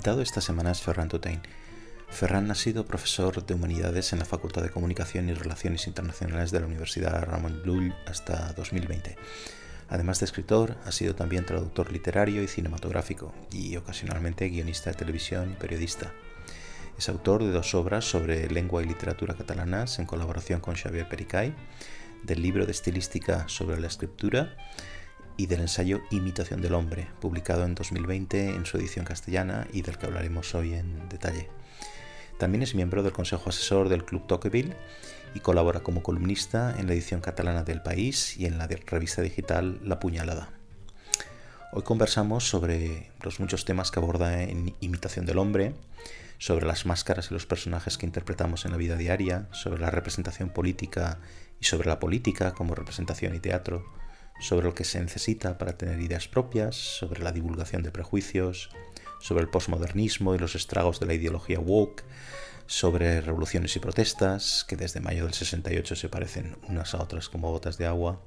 Esta semana es Ferran Tutain. Ferran ha sido profesor de Humanidades en la Facultad de Comunicación y Relaciones Internacionales de la Universidad Ramon Llull hasta 2020. Además de escritor, ha sido también traductor literario y cinematográfico, y ocasionalmente guionista de televisión y periodista. Es autor de dos obras sobre lengua y literatura catalanas en colaboración con Xavier Pericay, del libro de estilística sobre la escritura y del ensayo Imitación del Hombre, publicado en 2020 en su edición castellana y del que hablaremos hoy en detalle. También es miembro del Consejo Asesor del Club Tocqueville y colabora como columnista en la edición catalana del País y en la revista digital La Puñalada. Hoy conversamos sobre los muchos temas que aborda en Imitación del Hombre, sobre las máscaras y los personajes que interpretamos en la vida diaria, sobre la representación política y sobre la política como representación y teatro, sobre lo que se necesita para tener ideas propias, sobre la divulgación de prejuicios, sobre el posmodernismo y los estragos de la ideología woke, sobre revoluciones y protestas, que desde mayo del 68 se parecen unas a otras como gotas de agua,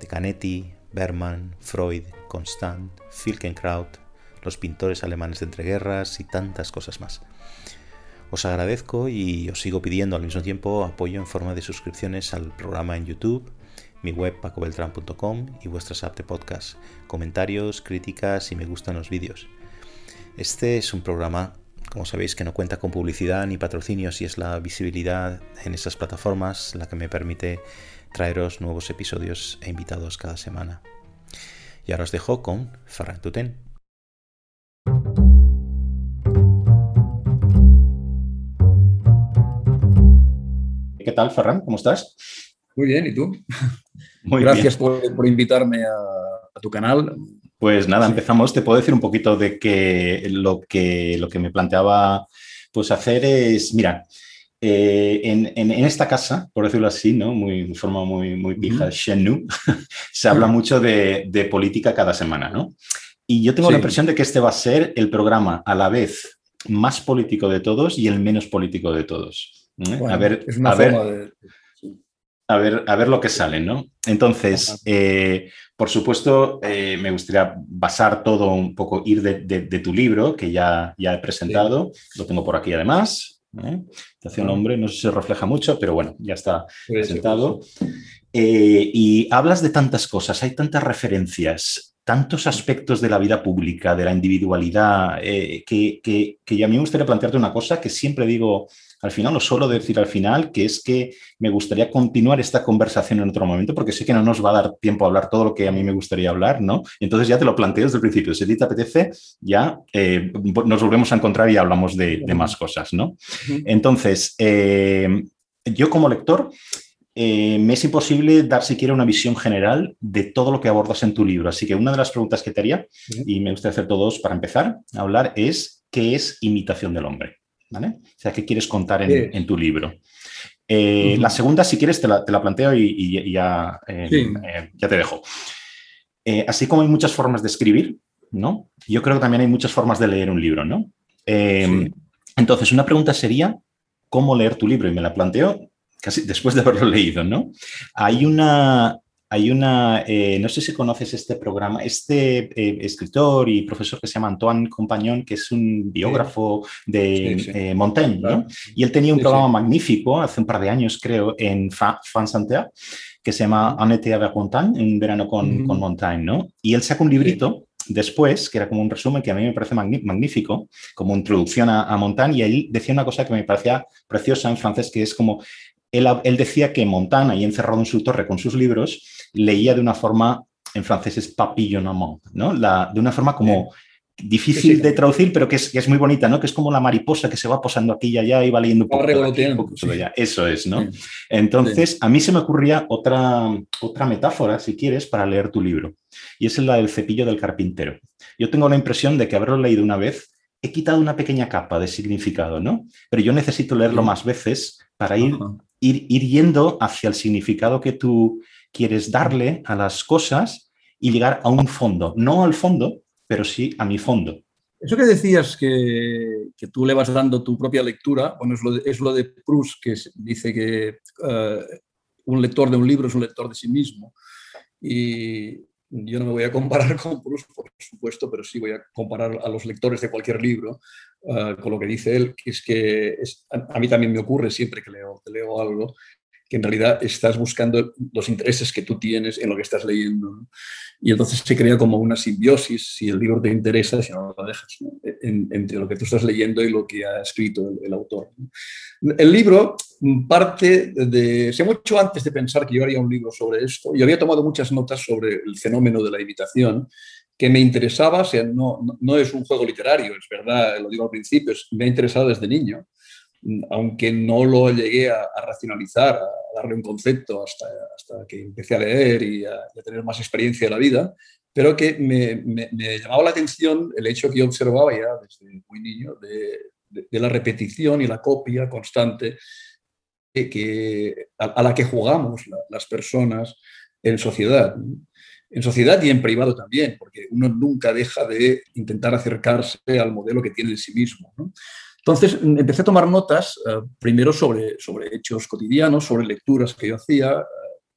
de Canetti, Berman, Freud, Constant, Filkenkraut, los pintores alemanes de entreguerras y tantas cosas más. Os agradezco y os sigo pidiendo al mismo tiempo apoyo en forma de suscripciones al programa en YouTube, mi web pacobeltran.com y vuestras apps de podcast, comentarios, críticas y me gustan los vídeos. Este es un programa, como sabéis, que no cuenta con publicidad ni patrocinios y es la visibilidad en esas plataformas la que me permite traeros nuevos episodios e invitados cada semana. Y ahora os dejo con Ferran Tuten. ¿Qué tal, Ferran? ¿Cómo estás? Muy bien, ¿y tú? Muy Gracias Por, invitarme a, tu canal. Pues nada, empezamos. Te puedo decir un poquito de que lo que, lo que me planteaba pues hacer es, mira, eh, en, esta casa, por decirlo así, ¿no? Muy, de forma muy, muy pija, Shennu, se habla mucho de, política cada semana, ¿no? Y yo tengo la impresión de que este va a ser el programa a la vez más político de todos y el menos político de todos. ¿eh? a ver, es una forma de a ver, a ver lo que sale, ¿no? Entonces, eh, por supuesto, eh, me gustaría basar todo un poco, ir de, tu libro, que ya, ya he presentado, lo tengo por aquí además. ¿eh? hombre, no sé si se refleja mucho, pero bueno, ya está presentado. Eh, y hablas de tantas cosas, hay tantas referencias, tantos aspectos de la vida pública, de la individualidad, que, que, que a mí me gustaría plantearte una cosa que siempre digo al final, lo suelo decir al final, que es que me gustaría continuar esta conversación en otro momento, porque sé que no nos va a dar tiempo a hablar todo lo que a mí me gustaría hablar, ¿no? Entonces ya te lo planteo desde el principio. Si te apetece, ya eh, nos volvemos a encontrar y hablamos de, más cosas, ¿no? Entonces, eh, yo como lector, eh, me es imposible dar siquiera una visión general de todo lo que abordas en tu libro. Así que una de las preguntas que te haría, y me gustaría hacer todos para empezar a hablar, es ¿qué es imitación del hombre? O sea, ¿qué quieres contar en, tu libro? Eh, la segunda, si quieres, te la, planteo y, ya, eh, eh, ya, te dejo. así como hay muchas formas de escribir, ¿no? Yo creo que también hay muchas formas de leer un libro, ¿no? Entonces, una pregunta sería, ¿cómo leer tu libro? Y me la planteo casi después de haberlo leído, ¿no? Hay una, hay una, eh, no sé si conoces este programa, este eh, escritor y profesor que se llama Antoine Compañón, que es un biógrafo de eh, Montaigne, ¿no? Y él tenía un programa magnífico hace un par de años, creo, en France Inter, que se llama été avec Montaigne, un verano con, con, Montaigne, ¿no? Y él saca un librito después, que era como un resumen que a mí me parece magnífico, como introducción a, a Montaigne, y él decía una cosa que me parecía preciosa en francés, que es como él, él, decía que Montaigne, ahí encerrado en su torre con sus libros, leía de una forma, en francés es papillonnement, ¿no? La, de una forma como difícil de traducir, pero que es, que es, muy bonita, ¿no? Que es como la mariposa que se va posando aquí y allá y va leyendo un poco, Eso es, ¿no? Entonces, a mí se me ocurría otra, otra metáfora, si quieres, para leer tu libro, y es la del cepillo del carpintero. Yo tengo la impresión de que haberlo leído una vez, he quitado una pequeña capa de significado, ¿no? Pero yo necesito leerlo más veces para ir, ir, ir yendo hacia el significado que tú quieres darle a las cosas y llegar a un fondo. No al fondo, pero sí a mi fondo. Eso que decías que, tú le vas dando tu propia lectura, bueno, es lo de, es lo de Proust que dice que eh, un lector de un libro es un lector de sí mismo. Y, yo no me voy a comparar con Proust, por supuesto, pero sí voy a comparar a los lectores de cualquier libro ah, con lo que dice él, que es que a, mí también me ocurre siempre que leo, que leo algo, que en realidad estás buscando los intereses que tú tienes en lo que estás leyendo. Y entonces se crea como una simbiosis, si el libro te interesa, si no lo dejas, entre lo que tú estás leyendo y lo que ha escrito el, autor. El libro parte de, sé mucho antes de pensar que yo haría un libro sobre esto, yo había tomado muchas notas sobre el fenómeno de la imitación, que me interesaba, o sea, no, no, es un juego literario, es verdad, lo digo al principio, me ha interesado desde niño aunque no lo llegué a, racionalizar, a darle un concepto hasta, hasta que empecé a leer y a, tener más experiencia en la vida, pero que me, me, llamaba la atención el hecho que yo observaba ya desde muy niño de, de, la repetición y la copia constante que, a, la que jugamos las personas en sociedad. En sociedad y en privado también, porque uno nunca deja de intentar acercarse al modelo que tiene de sí mismo. Entonces empecé a tomar notas, eh, primero sobre, sobre hechos cotidianos, sobre lecturas que yo hacía.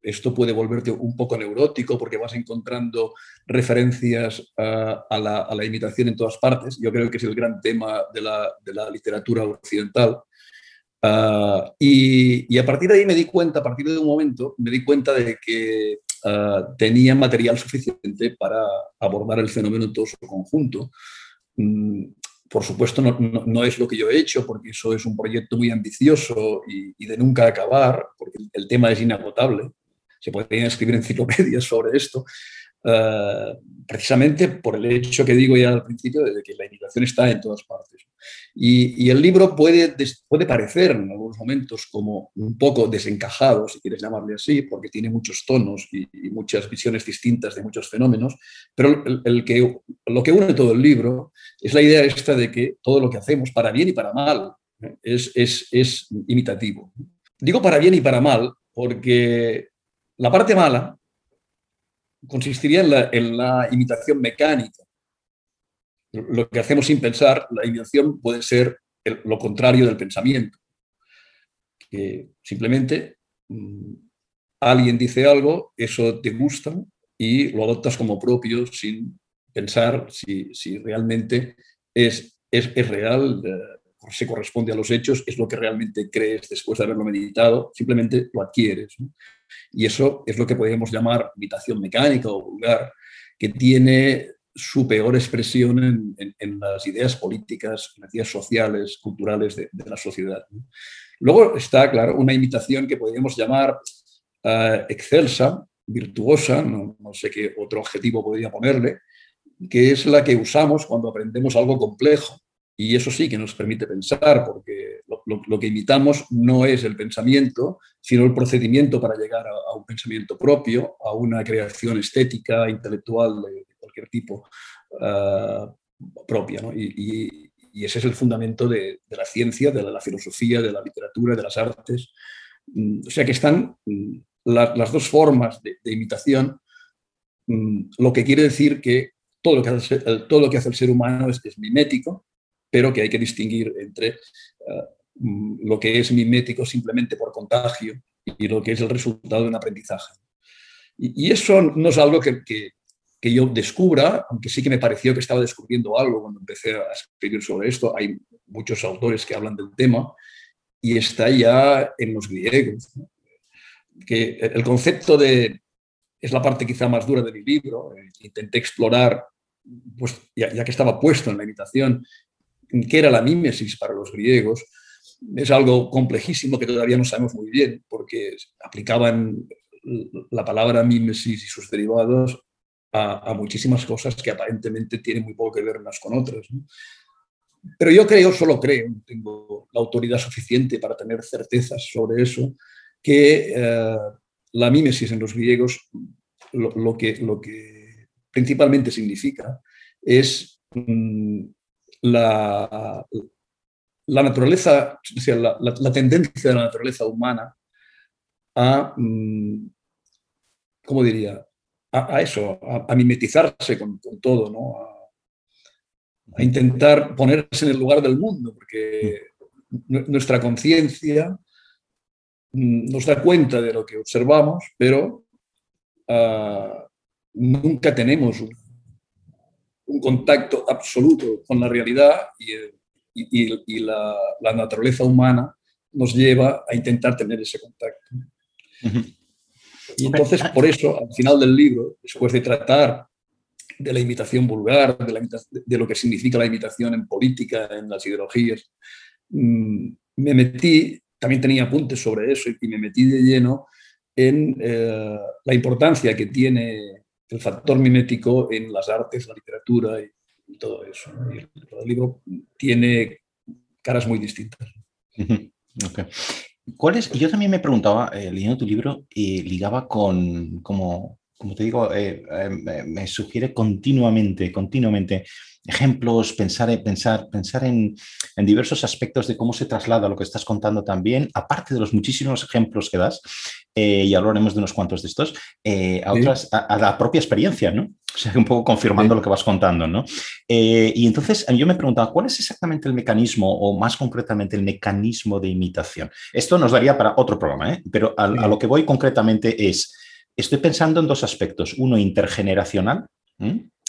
Esto puede volverte un poco neurótico porque vas encontrando referencias a, la, a, la, imitación en todas partes. Yo creo que es el gran tema de la, de la literatura occidental. Eh, y, y, a partir de ahí me di cuenta, a partir de un momento, me di cuenta de que tenía material suficiente para abordar el fenómeno en todo su conjunto. Mm, por supuesto, no, es lo que yo he hecho, porque eso es un proyecto muy ambicioso y, de nunca acabar, porque el, tema es inagotable. Se podrían escribir enciclopedias sobre esto, eh, precisamente por el hecho que digo ya al principio de que la inmigración está en todas partes. Y, el libro puede, puede parecer en algunos momentos como un poco desencajado, si quieres llamarle así, porque tiene muchos tonos y, muchas visiones distintas de muchos fenómenos, pero el, que, lo que une todo el libro es la idea esta de que todo lo que hacemos, para bien y para mal, es, es, es imitativo. Digo para bien y para mal porque la parte mala consistiría en la, imitación mecánica. Lo que hacemos sin pensar, la imitación puede ser lo contrario del pensamiento. Que simplemente mm, alguien dice algo, eso te gusta y lo adoptas como propio sin pensar si, si realmente es, es, es real, eh, se corresponde a los hechos, es lo que realmente crees después de haberlo meditado, simplemente lo adquieres. Y eso es lo que podemos llamar imitación mecánica o vulgar, que tiene su peor expresión en, las ideas políticas, en las ideas sociales, culturales de, la sociedad. Luego está, claro, una imitación que podríamos llamar eh, excelsa, virtuosa, no, no, sé qué otro objetivo podría ponerle, que es la que usamos cuando aprendemos algo complejo. Y eso sí que nos permite pensar, porque lo, que imitamos no es el pensamiento, sino el procedimiento para llegar a, un pensamiento propio, a una creación estética, intelectual de, cualquier tipo ah, propia. Y, ese es el fundamento de, la ciencia, de la, filosofía, de la literatura, de las artes. Mm, o sea que están mm, las dos formas de, imitación, mm, lo que quiere decir que todo lo que hace, todo lo que hace el ser humano es, mimético, pero que hay que distinguir entre mm, lo que es mimético simplemente por contagio y lo que es el resultado de un aprendizaje. Y, eso no es algo que, que, yo descubra, aunque sí que me pareció que estaba descubriendo algo cuando empecé a escribir sobre esto. Hay muchos autores que hablan del tema y está ya en los griegos. Que el concepto de, es la parte quizá más dura de mi libro, eh, intenté explorar, pues ya, ya, que estaba puesto en la imitación, qué era la mímesis para los griegos, es algo complejísimo que todavía no sabemos muy bien, porque aplicaban la palabra mímesis y sus derivados a, muchísimas cosas que aparentemente tienen muy poco que ver unas con otras. Pero yo creo, solo creo, tengo la autoridad suficiente para tener certezas sobre eso, que eh, la mímesis en los griegos lo, que, lo que principalmente significa es mm, la, la naturaleza, la, tendencia de la naturaleza humana a, mm, ¿cómo diría? A, eso, a, mimetizarse con, todo, ¿no? A, intentar ponerse en el lugar del mundo, porque nuestra conciencia mm, nos da cuenta de lo que observamos, pero ah, nunca tenemos un, contacto absoluto con la realidad y, la, naturaleza humana nos lleva a intentar tener ese contacto. Y entonces, por eso, al final del libro, después de tratar de la imitación vulgar, de, lo que significa la imitación en política, en las ideologías, mm, me metí, también tenía apuntes sobre eso y me metí de lleno en eh, la importancia que tiene el factor mimético en las artes, la literatura y, todo eso. el, libro tiene caras muy distintas. ¿Cuál es? Yo también me preguntaba, eh, leyendo tu libro, y ligaba con, como, como te digo, eh, me sugiere continuamente, continuamente ejemplos, pensar, pensar, pensar en, diversos aspectos de cómo se traslada lo que estás contando también, aparte de los muchísimos ejemplos que das, eh, y hablaremos de unos cuantos de estos, eh, a, otras, a, la propia experiencia, ¿no? O sea, un poco confirmando lo que vas contando, ¿no? Eh, y entonces yo me preguntaba, ¿cuál es exactamente el mecanismo, o más concretamente el mecanismo de imitación? Esto nos daría para otro programa, ¿eh? Pero a, a lo que voy concretamente es, estoy pensando en dos aspectos, uno intergeneracional,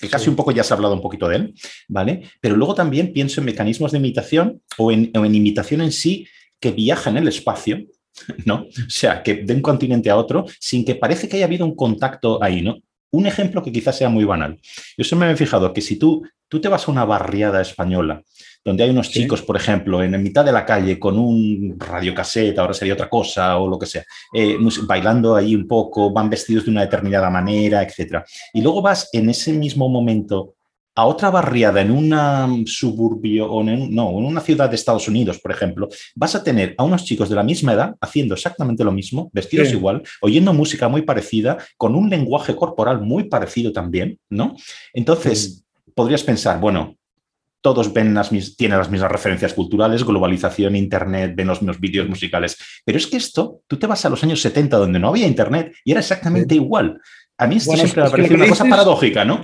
que casi un poco ya se ha hablado un poquito de él, ¿vale? Pero luego también pienso en mecanismos de imitación o en, imitación en sí que viaja en el espacio, ¿no? O sea, que de un continente a otro sin que parece que haya habido un contacto ahí, ¿no? Un ejemplo que quizás sea muy banal. Yo siempre me he fijado que si tú, tú te vas a una barriada española donde hay unos chicos, por ejemplo, en, mitad de la calle con un radiocassette, ahora sería otra cosa o lo que sea, eh, bailando ahí un poco, van vestidos de una determinada manera, etc. Y luego vas en ese mismo momento a otra barriada en un suburbio o en, no, en una ciudad de Estados Unidos, por ejemplo, vas a tener a unos chicos de la misma edad haciendo exactamente lo mismo, vestidos igual, oyendo música muy parecida, con un lenguaje corporal muy parecido también, ¿no? Entonces, podrías pensar, bueno, todos ven las, tienen las mismas referencias culturales, globalización, Internet, ven los mismos vídeos musicales. Pero es que esto, tú te vas a los años 70 donde no había Internet y era exactamente igual. A mí esto siempre me ha parecido una cosa paradójica, ¿no?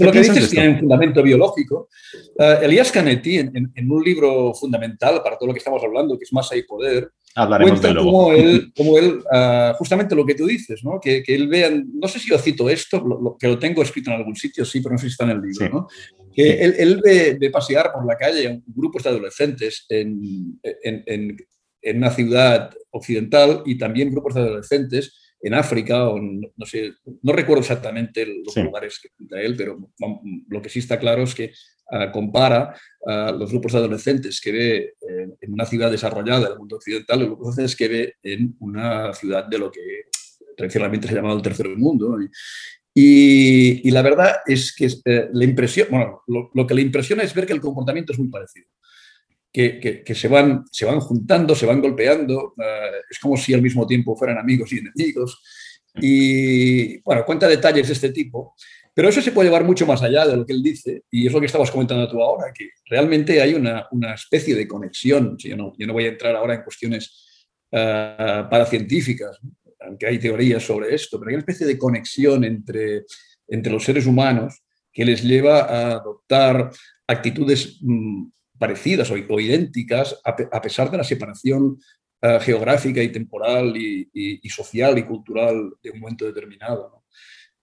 Lo que dices tiene un fundamento biológico. Uh, Elias Canetti, en, un libro fundamental para todo lo que estamos hablando, que es Masa y Poder, Hablaremos cuenta cómo él, cómo él uh, justamente lo que tú dices, ¿no? que, que él vea, no sé si yo cito esto, lo, que lo tengo escrito en algún sitio, sí, pero no sé si está en el libro, ¿no? que él, él ve, ve, pasear por la calle grupos de adolescentes en, en, en, en una ciudad occidental y también grupos de adolescentes en África, o no, sé, no recuerdo exactamente los lugares que cuenta él, pero lo que sí está claro es que ah, compara a los grupos de adolescentes que ve eh, en una ciudad desarrollada del mundo occidental los grupos que ve en una ciudad de lo que tradicionalmente se llamaba el tercer mundo. Y, la verdad es que eh, la impresión, bueno, lo, que le impresiona es ver que el comportamiento es muy parecido que, se, van, se van juntando, se van golpeando, eh, es como si al mismo tiempo fueran amigos y enemigos. Y bueno, cuenta detalles de este tipo, pero eso se puede llevar mucho más allá de lo que él dice, y es lo que estabas comentando tú ahora, que realmente hay una, una especie de conexión. Yo no, yo no voy a entrar ahora en cuestiones uh, paracientíficas, aunque hay teorías sobre esto, pero hay una especie de conexión entre, entre los seres humanos que les lleva a adoptar actitudes mm, parecidas o, idénticas a, pesar de la separación eh, geográfica y temporal y, social y cultural de un momento determinado.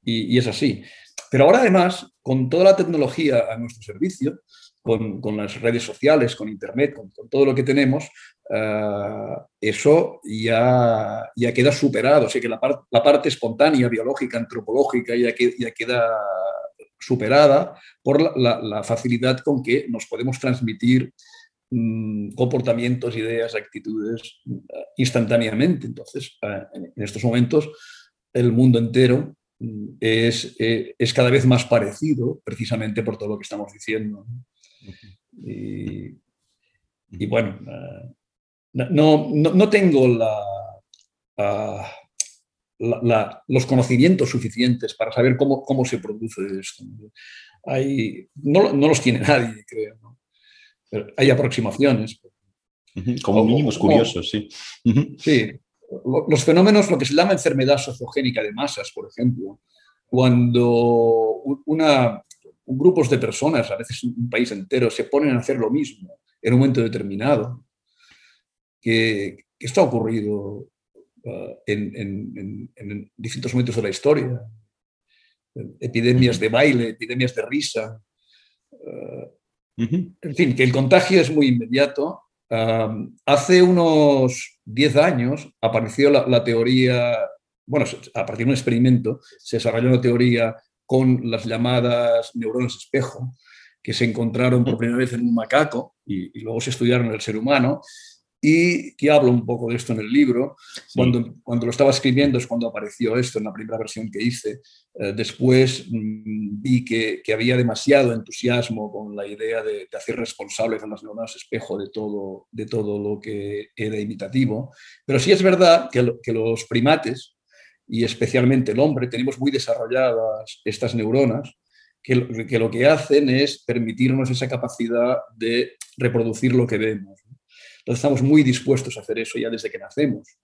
Y, es así. Pero ahora además, con toda la tecnología a nuestro servicio, con, las redes sociales, con Internet, con, todo lo que tenemos, eh, eso ya, ya queda superado. O sea que la, parte espontánea, biológica, antropológica, ya, queda superada por la, facilidad con que nos podemos transmitir comportamientos, ideas, actitudes mm, instantáneamente. Entonces, eh, en, estos momentos, el mundo entero mm, es, eh, es, cada vez más parecido, precisamente por todo lo que estamos diciendo. Y, bueno, eh, no, no, tengo la... Ah, los conocimientos suficientes para saber cómo, cómo se produce esto. Hay, no, no, los tiene nadie, creo. Hay aproximaciones. Como mínimos curiosos, sí. Sí. Los fenómenos, lo que se llama enfermedad sociogénica de masas, por ejemplo, cuando una, grupos de personas, a veces un país entero, se ponen a hacer lo mismo en un momento determinado, que, que esto ha ocurrido Uh, en, distintos momentos de la historia. epidemias de baile, epidemias de risa. En fin, que el contagio es muy inmediato. hace unos 10 años apareció la, teoría, bueno, a partir de un experimento se desarrolló una teoría con las llamadas neuronas espejo, que se encontraron por primera vez en un macaco y, y luego se estudiaron en el ser humano y que hablo un poco de esto en el libro. Cuando, cuando lo estaba escribiendo es cuando apareció esto en la primera versión que hice. Eh, después mm, vi que, que, había demasiado entusiasmo con la idea de, hacer responsables a las neuronas espejo de todo, de todo lo que era imitativo. Pero sí es verdad que, que los primates, y especialmente el hombre, tenemos muy desarrolladas estas neuronas que, lo que hacen es permitirnos esa capacidad de reproducir lo que vemos. Entonces estamos muy dispuestos a hacer eso ya desde que nacemos.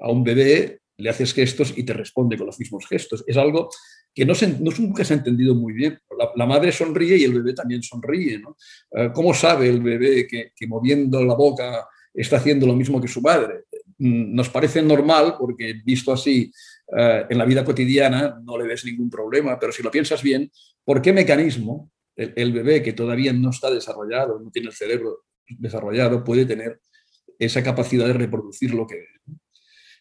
A un bebé le haces gestos y te responde con los mismos gestos. Es algo que no, se, no nunca se ha entendido muy bien. La, madre sonríe y el bebé también sonríe. Eh, ¿Cómo sabe el bebé que, moviendo la boca está haciendo lo mismo que su madre? Mm, nos parece normal porque visto así eh, en la vida cotidiana no le ves ningún problema, pero si lo piensas bien, ¿por qué mecanismo el bebé que todavía no está desarrollado, no tiene el cerebro desarrollado puede tener esa capacidad de reproducir lo que es.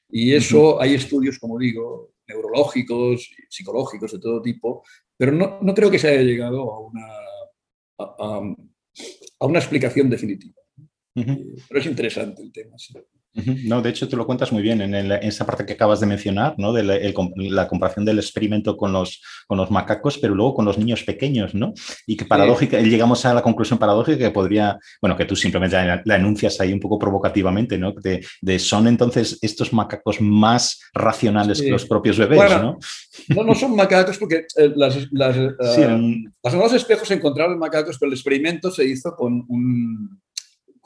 Y eso hay estudios, como digo, neurológicos, psicológicos, de todo tipo, pero no, no creo que se haya llegado a una, a, una explicación definitiva. Pero es interesante el tema. Sí. No, de hecho, tú lo cuentas muy bien en, esa parte que acabas de mencionar, ¿no? De la, comparación del experimento con los, con los macacos, pero luego con los niños pequeños, ¿no? Y que paradójica, llegamos a la conclusión paradójica que podría, bueno, que tú simplemente la, enuncias ahí un poco provocativamente, ¿no? De, son entonces estos macacos más racionales que los propios bebés, ¿no? No, no son macacos porque eh, las, las, uh, espejos se encontraron en macacos, pero el experimento se hizo con un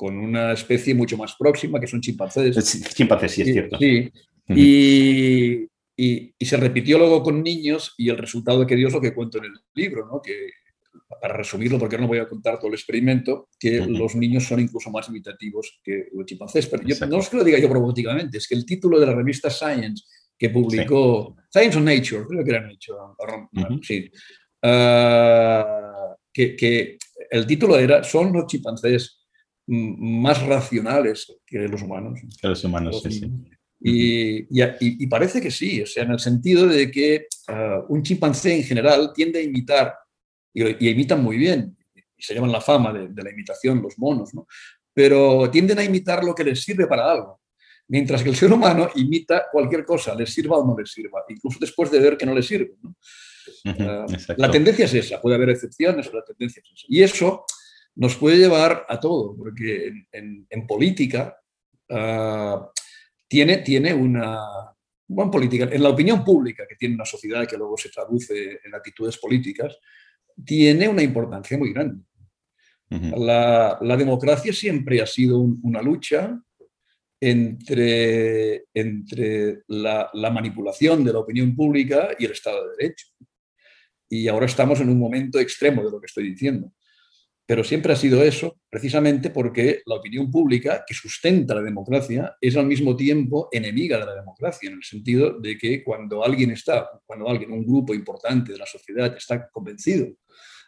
con una especie mucho más próxima, que son chimpancés. Chimpancés, sí, es cierto. Sí. y, y, se repitió luego con niños y el resultado que dio es lo que cuento en el libro, ¿no? que para resumirlo, porque no voy a contar todo el experimento, que los niños son incluso más imitativos que los chimpancés. Pero no es que lo diga yo provocativamente, es que el título de la revista Science que publicó, Science on Nature, creo que era Nature, sí, ah, que, que, el título era Son los chimpancés más racionales que los humanos. Que los humanos, sí, sí. Y, y, parece que sí, o sea, en el sentido de que ah, un chimpancé en general tiende a imitar, y, imitan muy bien, y se llaman la fama de, la imitación los monos, ¿no? pero tienden a imitar lo que les sirve para algo, mientras que el ser humano imita cualquier cosa, les sirva o no les sirva, incluso después de ver que no les sirve. ¿no? Ah, la tendencia es esa, puede haber excepciones, pero la tendencia es esa. Y eso nos puede llevar a todo, porque en, política ah, tiene, tiene una... Bueno, política, en la opinión pública que tiene una sociedad que luego se traduce en actitudes políticas, tiene una importancia muy grande. la, democracia siempre ha sido una lucha entre, entre la, la, manipulación de la opinión pública y el Estado de Derecho. Y ahora estamos en un momento extremo de lo que estoy diciendo pero siempre ha sido eso, precisamente porque la opinión pública que sustenta la democracia es al mismo tiempo enemiga de la democracia, en el sentido de que cuando alguien está, cuando alguien, un grupo importante de la sociedad está convencido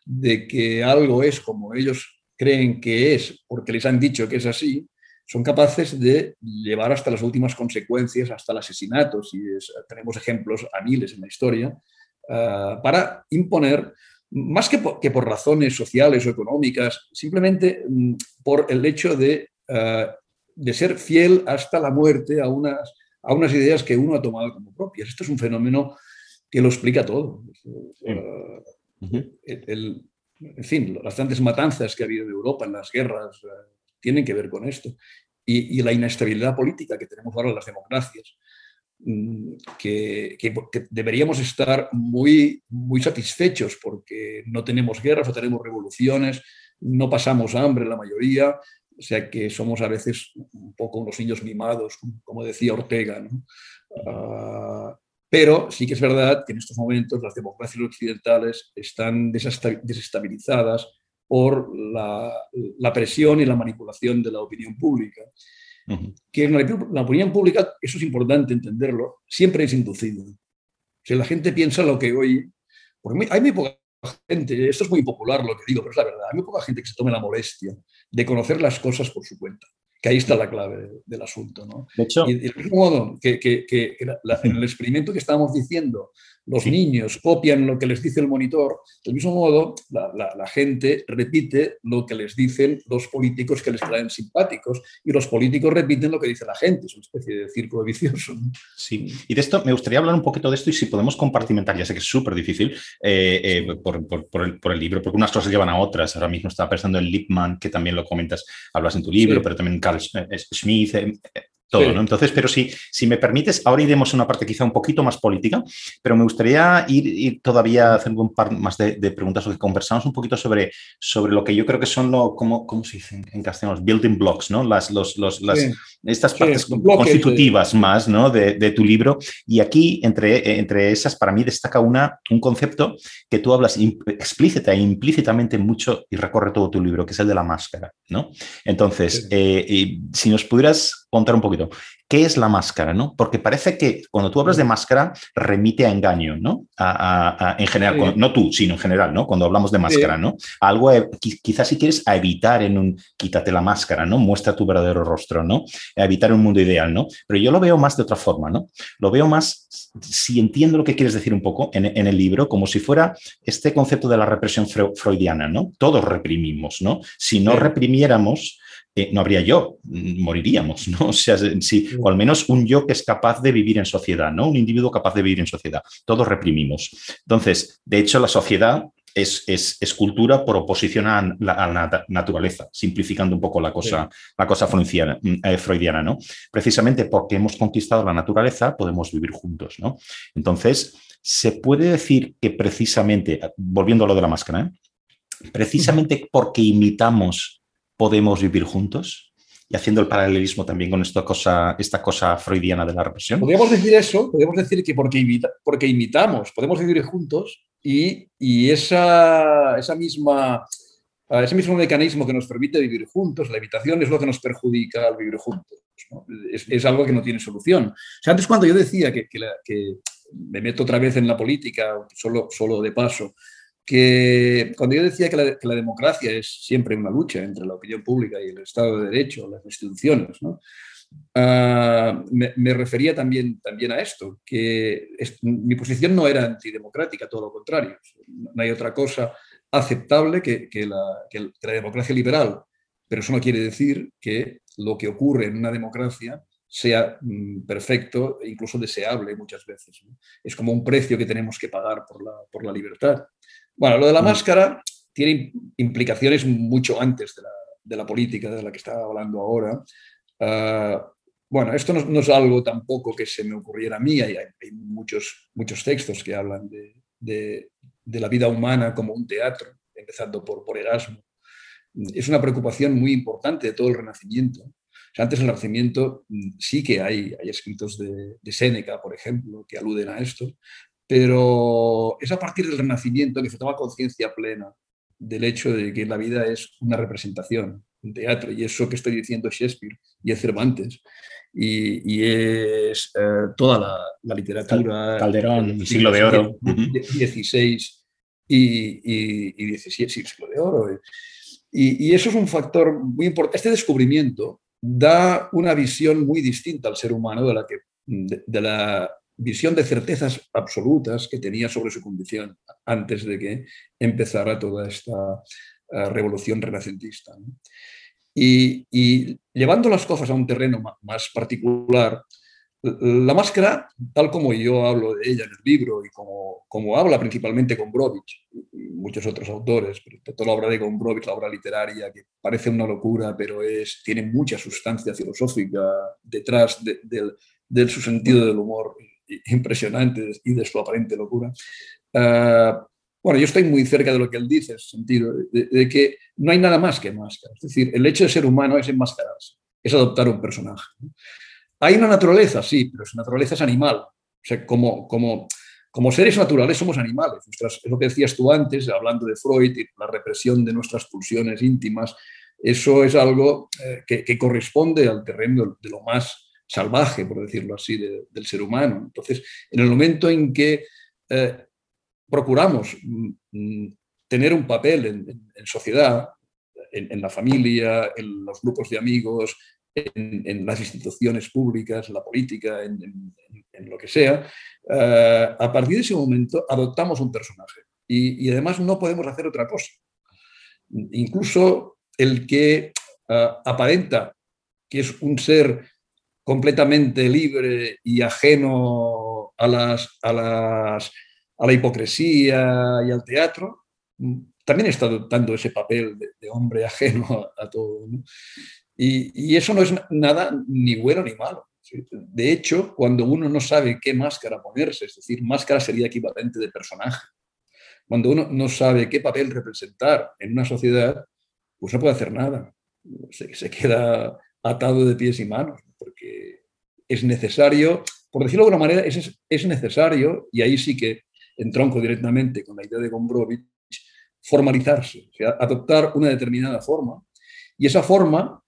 de que algo es como ellos creen que es, porque les han dicho que es así, son capaces de llevar hasta las últimas consecuencias, hasta el asesinato, si tenemos ejemplos a miles en la historia, ah, para imponer más que por, razones sociales o económicas, simplemente mm, por el hecho de, eh, de, ser fiel hasta la muerte a unas, a unas ideas que uno ha tomado como propias. Esto es un fenómeno que lo explica todo. Eh, en fin, las grandes matanzas que ha habido en Europa en las guerras eh, tienen que ver con esto. Y, y, la inestabilidad política que tenemos ahora en las democracias Mm, que, deberíamos estar muy, muy satisfechos porque no tenemos guerras, no tenemos revoluciones, no pasamos hambre la mayoría, o sea que somos a veces un poco unos niños mimados, como decía Ortega. Ah, pero sí que es verdad que en estos momentos las democracias occidentales están desestabilizadas por la, la presión y la manipulación de la opinión pública que en la, opinión pública, eso es importante entenderlo, siempre es inducido. Si la gente piensa lo que hoy Porque hay muy poca gente, esto es muy popular lo que digo, pero es la verdad, hay muy poca gente que se tome la molestia de conocer las cosas por su cuenta que ahí está la clave del asunto. ¿no? De hecho, y del mismo modo que, que, que en el experimento que estábamos diciendo, los sí. niños copian lo que les dice el monitor, del mismo modo la, la, la, gente repite lo que les dicen los políticos que les traen simpáticos y los políticos repiten lo que dice la gente, es una especie de círculo vicioso. ¿no? Sí, y de esto me gustaría hablar un poquito de esto y si podemos compartimentar, ya sé que es súper difícil eh, eh, por, por, por, el, por, el, libro, porque unas cosas llevan a otras, ahora mismo estaba pensando en Lipman, que también lo comentas, hablas en tu libro, sí. pero también Carl Schmitt, eh, todo, sí. ¿no? Entonces, pero si, si me permites, ahora iremos a una parte quizá un poquito más política, pero me gustaría ir, ir todavía haciendo un par más de, de, preguntas o que conversamos un poquito sobre, sobre lo que yo creo que son, lo, ¿cómo, cómo se dice en castellano? Los building blocks, ¿no? Las, los, los, las, sí. Estas partes constitutivas más, ¿no? De, de, tu libro. Y aquí, entre, entre esas, para mí destaca una, un concepto que tú hablas explícita e implícitamente mucho y recorre todo tu libro, que es el de la máscara, ¿no? Entonces, eh, si nos pudieras contar un poquito. ¿Qué es la máscara? ¿no? Porque parece que cuando tú hablas de máscara remite a engaño, ¿no? A, a, a, en general, sí. cuando, no tú, sino en general, ¿no? Cuando hablamos de máscara, sí. ¿no? Algo, quizás si quieres, a evitar en un quítate la máscara, ¿no? Muestra tu verdadero rostro, ¿no? A evitar un mundo ideal, ¿no? Pero yo lo veo más de otra forma, ¿no? Lo veo más, si entiendo lo que quieres decir un poco en, en el libro, como si fuera este concepto de la represión freudiana, ¿no? Todos reprimimos, ¿no? Si no reprimiéramos, eh, no habría yo, moriríamos, ¿no? O sea, sí, o al menos un yo que es capaz de vivir en sociedad, ¿no? Un individuo capaz de vivir en sociedad. Todos reprimimos. Entonces, de hecho, la sociedad es, es, es cultura por oposición a la, a la, naturaleza, simplificando un poco la cosa, sí. la cosa freudiana, eh, freudiana, ¿no? Precisamente porque hemos conquistado la naturaleza, podemos vivir juntos, ¿no? Entonces, se puede decir que precisamente, volviendo a lo de la máscara, ¿eh? precisamente porque imitamos podemos vivir juntos? Y haciendo el paralelismo también con esta cosa, esta cosa freudiana de la represión. Podríamos decir eso, podríamos decir que porque, imita, porque imitamos, podemos vivir juntos y, y esa, esa misma, ese mismo mecanismo que nos permite vivir juntos, la imitación, es lo que nos perjudica al vivir juntos. ¿no? Es, es, algo que no tiene solución. O sea, antes cuando yo decía que, que, la, que, me meto otra vez en la política, solo, solo de paso, que cuando yo decía que la, que la, democracia es siempre una lucha entre la opinión pública y el Estado de Derecho, las instituciones, ¿no? uh, me, me, refería también, también a esto, que es, mi posición no era antidemocrática, todo lo contrario. No hay otra cosa aceptable que, que, la, que la democracia liberal, pero eso no quiere decir que lo que ocurre en una democracia sea mm, perfecto e incluso deseable muchas veces. Es como un precio que tenemos que pagar por la, por la libertad. Bueno, lo de la mm. máscara tiene implicaciones mucho antes de la, de la política de la que estaba hablando ahora. Uh, bueno, esto no, no, es algo tampoco que se me ocurriera a mí, hay, hay muchos, muchos textos que hablan de, de, de, la vida humana como un teatro, empezando por, por Erasmo. Es una preocupación muy importante de todo el Renacimiento. O sea, antes del Renacimiento mm, sí que hay, hay escritos de, de Séneca, por ejemplo, que aluden a esto, pero es a partir del Renacimiento que se toma conciencia plena del hecho de que la vida es una representación, un teatro, y eso que estoy diciendo Shakespeare y es Cervantes, y, y es eh, toda la, la, literatura. Calderón, el siglo de oro. XVI y, y, y XVII, sí, siglo de oro. Y, y eso es un factor muy importante. Este descubrimiento da una visión muy distinta al ser humano de la que de, de la visión de certezas absolutas que tenía sobre su condición antes de que empezara toda esta uh, revolución renacentista. Y, llevando las cosas a un terreno más particular, la máscara, tal como yo hablo de ella en el libro y como, como habla principalmente con Brovich y muchos otros autores, toda la obra de Gombrowicz, la obra literaria, que parece una locura, pero es, tiene mucha sustancia filosófica detrás de, de, de su sentido del humor impresionante y de su aparente locura. Uh, bueno, yo estoy muy cerca de lo que él dice, en el sentido de, que no hay nada más que máscara. Es decir, el hecho de ser humano es enmascararse, es adoptar un personaje. Hay una naturaleza, sí, pero su naturaleza es animal. O sea, como, como, como seres naturales somos animales. Es lo que decías tú antes, hablando de Freud y la represión de nuestras pulsiones íntimas. Eso es algo eh, que, que, corresponde al terreno de lo más salvaje, por decirlo así, de, del ser humano. Entonces, en el momento en que eh, procuramos mm, mm, tener un papel en, sociedad, en, la familia, en los grupos de amigos, en, las instituciones públicas, en la política, en, lo que sea, eh, a partir de ese momento adoptamos un personaje y, además no podemos hacer otra cosa. Incluso el que eh, aparenta que es un ser completamente libre y ajeno a, las, a, las, a la hipocresía y al teatro, también está adoptando ese papel de, hombre ajeno a, todo. Y, eso no es nada ni bueno ni malo. De hecho, cuando uno no sabe qué máscara ponerse, es decir, máscara sería equivalente de personaje, cuando uno no sabe qué papel representar en una sociedad, pues no puede hacer nada. Se, se queda atado de pies y manos, es necesario, por decirlo de alguna manera, es, es necesario, y ahí sí que entronco directamente con la idea de Gombrowicz, formalizarse, o sea, adoptar una determinada forma. Y esa forma,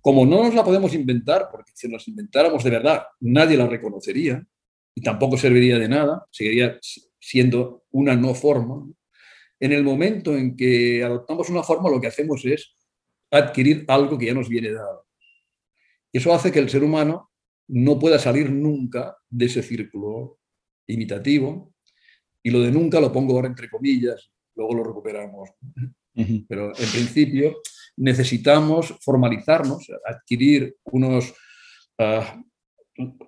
como no nos la podemos inventar, porque si nos inventáramos de verdad, nadie la reconocería y tampoco serviría de nada, seguiría siendo una no forma. En el momento en que adoptamos una forma, lo que hacemos es adquirir algo que ya nos viene dado. Y eso hace que el ser humano no pueda salir nunca de ese círculo imitativo. Y lo de nunca lo pongo ahora entre comillas, luego lo recuperamos. Pero en principio necesitamos formalizarnos, adquirir unos, ah,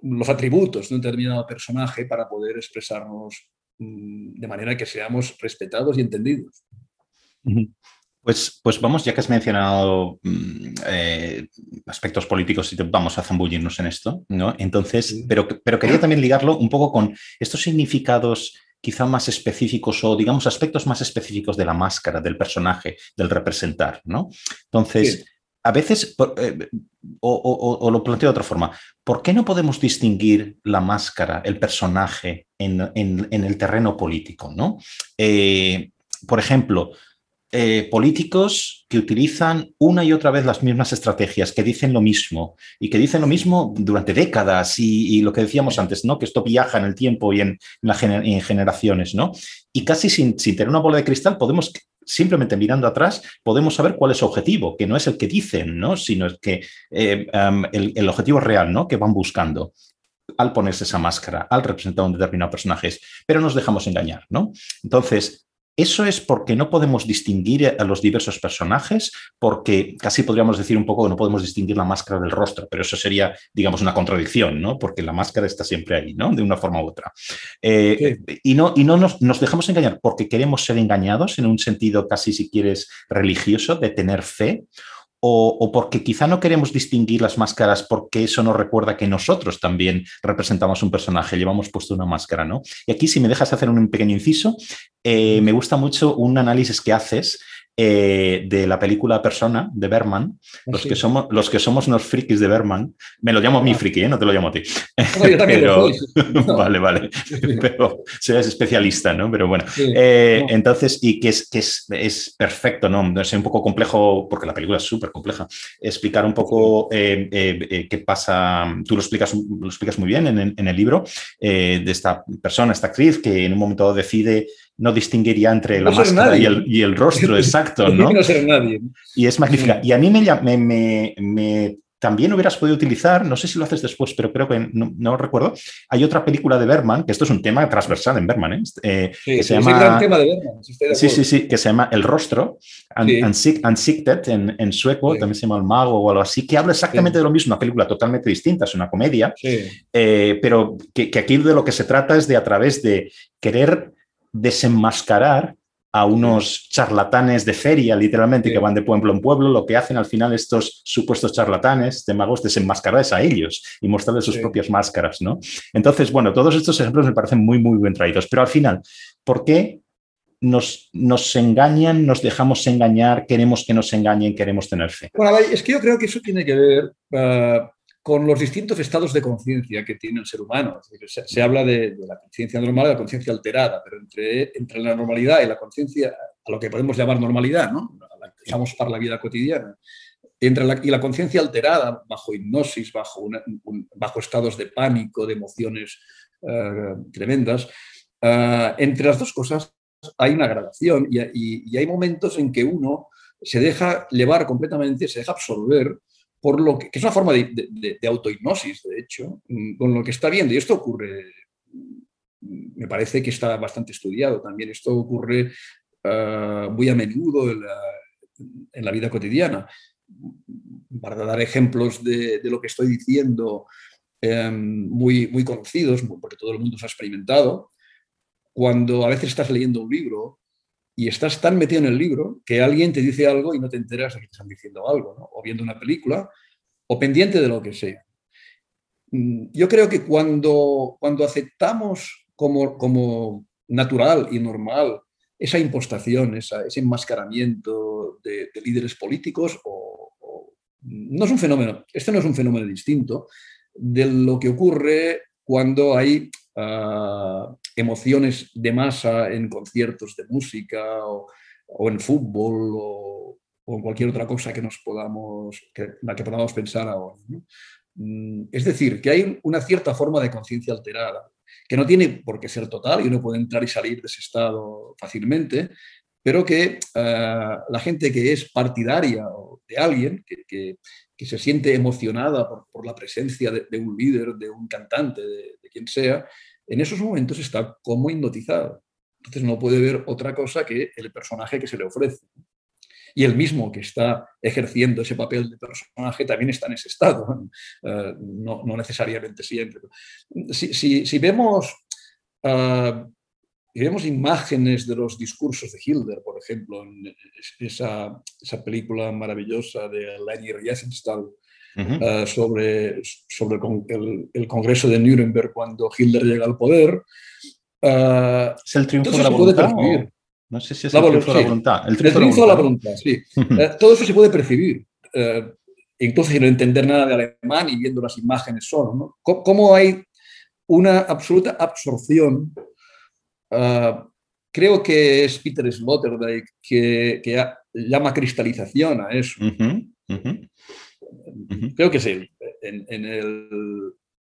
los atributos de un determinado personaje para poder expresarnos mm, de manera que seamos respetados y entendidos. Pues, pues vamos, ya que has mencionado mm, eh, aspectos políticos y vamos a zambullirnos en esto, ¿no? Entonces, pero, pero quería también ligarlo un poco con estos significados quizá más específicos o, digamos, aspectos más específicos de la máscara, del personaje, del representar, ¿no? Entonces, a veces, eh, o, lo planteo de otra forma, ¿por qué no podemos distinguir la máscara, el personaje en, el terreno político, ¿no? Eh, por ejemplo, eh, políticos que utilizan una y otra vez las mismas estrategias, que dicen lo mismo y que dicen lo mismo durante décadas y, lo que decíamos antes, ¿no? que esto viaja en el tiempo y en, generaciones. ¿no? Y casi sin, tener una bola de cristal podemos simplemente mirando atrás, podemos saber cuál es su objetivo, que no es el que dicen, ¿no? sino el, que, eh, el, el, objetivo real ¿no? que van buscando al ponerse esa máscara, al representar un determinado personaje, pero nos dejamos engañar. ¿no? Entonces, eso es porque no podemos distinguir a los diversos personajes, porque casi podríamos decir un poco que no podemos distinguir la máscara del rostro, pero eso sería, digamos, una contradicción, ¿no? Porque la máscara está siempre ahí, ¿no? De una forma u otra. Eh, y no, y no nos, nos, dejamos engañar porque queremos ser engañados en un sentido casi, si quieres, religioso, de tener fe, o, porque quizá no queremos distinguir las máscaras porque eso nos recuerda que nosotros también representamos un personaje, llevamos puesto una máscara, ¿no? Y aquí, si me dejas hacer un pequeño inciso, eh, me gusta mucho un análisis que haces eh, de la película Persona de Berman, ah, los, que somos, los que somos unos frikis de Berman, me lo llamo mí ah. friki, ¿eh? no te lo llamo a ti. Pero, Vale, vale, pero seas especialista, ¿no? Pero bueno, eh, entonces, y que es, que es, es perfecto, ¿no? Es un poco complejo, porque la película es súper compleja, explicar un poco qué pasa, tú lo explicas, lo explicas muy bien en, en el libro, de esta persona, esta actriz, que en un momento decide no distinguiría entre la máscara y el, y el, rostro, exacto, ¿no? no ser nadie. Y es magnífica. Y a mí me, me, me, también hubieras podido utilizar, no sé si lo haces después, pero creo que no, recuerdo, hay otra película de Berman, que esto es un tema transversal en Berman, ¿eh? eh sí, que se llama, gran tema de Berman. sí, sí, sí, que se llama El Rostro, Ansiktet en, en, sueco, también se llama El Mago o algo así, que habla exactamente de lo mismo, una película totalmente distinta, es una comedia, eh, pero que, que aquí de lo que se trata es de a través de querer desenmascarar a unos charlatanes de feria, literalmente, que van de pueblo en pueblo, lo que hacen al final estos supuestos charlatanes de magos, desenmascararles a ellos y mostrarles sus propias máscaras, ¿no? Entonces, bueno, todos estos ejemplos me parecen muy, muy bien traídos, pero al final, ¿por qué nos, nos engañan, nos dejamos engañar, queremos que nos engañen, queremos tener fe? Bueno, es que yo creo que eso tiene que ver uh, con los distintos estados de conciencia que tiene el ser humano. Se, habla de, la conciencia normal y la conciencia alterada, pero entre, entre la normalidad y la conciencia, a lo que podemos llamar normalidad, ¿no? la que usamos para la vida cotidiana, entre la, y la conciencia alterada, bajo hipnosis, bajo, bajo estados de pánico, de emociones eh, tremendas, ah, entre las dos cosas hay una gradación y, hay momentos en que uno se deja llevar completamente, se deja absorber por lo que, es una forma de, autohipnosis, de hecho, mm, con lo que está viendo. Y esto ocurre, mm, me parece que está bastante estudiado también. Esto ocurre ah, muy a menudo en la, vida cotidiana. Para dar ejemplos de, lo que estoy diciendo, em, muy, muy conocidos, porque todo el mundo se ha experimentado, cuando a veces estás leyendo un libro y estás tan metido en el libro que alguien te dice algo y no te enteras de que te están diciendo algo, o viendo una película, o pendiente de lo que sea. Mm, yo creo que cuando, cuando aceptamos como, como natural y normal esa impostación, ese enmascaramiento de, líderes políticos, no es un fenómeno, este no es un fenómeno distinto de lo que ocurre cuando hay ah, emociones de masa en conciertos de música o, en fútbol o, en cualquier otra cosa que nos podamos, que, la que podamos pensar ahora. Mm, es decir, que hay una cierta forma de conciencia alterada, que no tiene por qué ser total y uno puede entrar y salir de ese estado fácilmente, pero que ah, la gente que es partidaria de alguien, que, se siente emocionada por, la presencia de, un líder, de un cantante, de quien sea, en esos momentos está como hipnotizado. Entonces no puede ver otra cosa que el personaje que se le ofrece. Y el mismo que está ejerciendo ese papel de personaje también está en ese estado, eh, no, necesariamente siempre. Si, vemos, uh, vemos imágenes de los discursos de Hilder, por ejemplo, en esa, esa película maravillosa de Leni Riefenstahl, eh, sobre, sobre el, Congreso de Nuremberg cuando Hitler llega al poder. Uh, ¿Es el triunfo de la voluntad? No sé si es el triunfo de la voluntad. El triunfo, de la voluntad, sí. Eh, todo eso se puede percibir. incluso sin entender nada de alemán y viendo las imágenes solo. ¿no? ¿Cómo hay una absoluta absorción? creo que es Peter Sloterdijk que, que llama cristalización a eso. Creo que es él. En, el.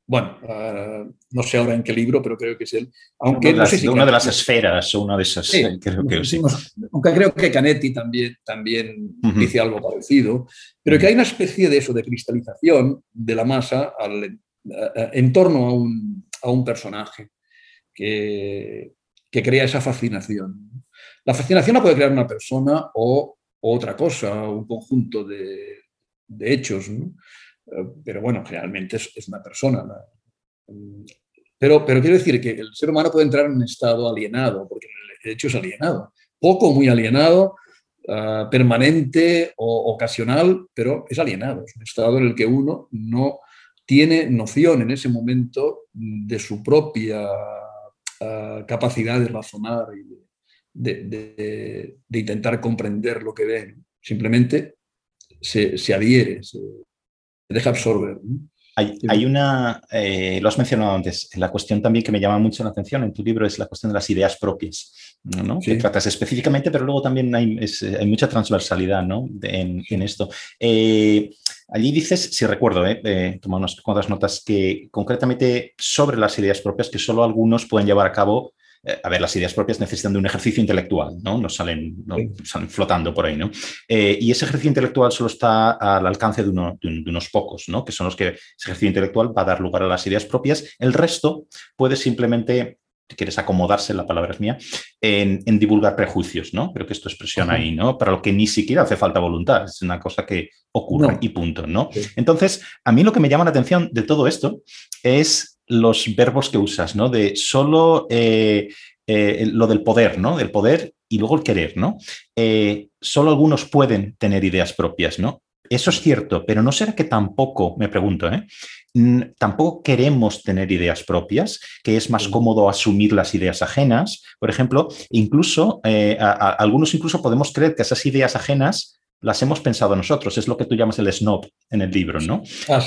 Bueno, ah, no sé ahora en qué libro, pero creo que es él. Aunque una, de una de las esferas o una de esas. Sí, creo que sí. Aunque creo que Canetti también, también dice algo parecido. Pero que hay una especie de eso, de cristalización de la masa en torno a un, a un personaje que, que crea esa fascinación. La fascinación la puede crear una persona o otra cosa, un conjunto de, de hechos, eh, pero bueno, realmente es, una persona. Pero, pero quiero decir que el ser humano puede entrar en un estado alienado, porque de hecho es alienado, poco, muy alienado, ah, permanente o ocasional, pero es alienado, es un estado en el que uno no tiene noción en ese momento de su propia ah, capacidad de razonar y de, de, intentar comprender lo que ve. Simplemente se, adhiere, se, deja absorber. Hay, una, eh, lo has mencionado antes, la cuestión también que me llama mucho la atención en tu libro es la cuestión de las ideas propias, ¿no? que tratas específicamente, pero luego también hay, mucha transversalidad ¿no? en, esto. Eh, allí dices, si recuerdo, eh, eh toma unas cuantas notas, que concretamente sobre las ideas propias, que solo algunos pueden llevar a cabo eh, a ver, las ideas propias necesitan de un ejercicio intelectual, ¿no? No salen, salen flotando por ahí, ¿no? Eh, y ese ejercicio intelectual solo está al alcance de, unos pocos, ¿no? Que son los que ese ejercicio intelectual va a dar lugar a las ideas propias. El resto puede simplemente si quieres acomodarse, la palabra es mía, en, divulgar prejuicios, ¿no? Creo que esto expresión ahí, ¿no? Para lo que ni siquiera hace falta voluntad, es una cosa que ocurre y punto, ¿no? Entonces, a mí lo que me llama la atención de todo esto es los verbos que usas, ¿no? De solo eh, eh, lo del poder, ¿no? Del poder y luego el querer, ¿no? Eh, solo algunos pueden tener ideas propias, ¿no? Eso es cierto, pero ¿no será que tampoco, me pregunto, tampoco queremos tener ideas propias, que es más cómodo asumir las ideas ajenas? Por ejemplo, incluso, algunos incluso podemos creer que esas ideas ajenas las hemos pensado nosotros, es lo que tú llamas el snob en el libro, ¿no? Ah,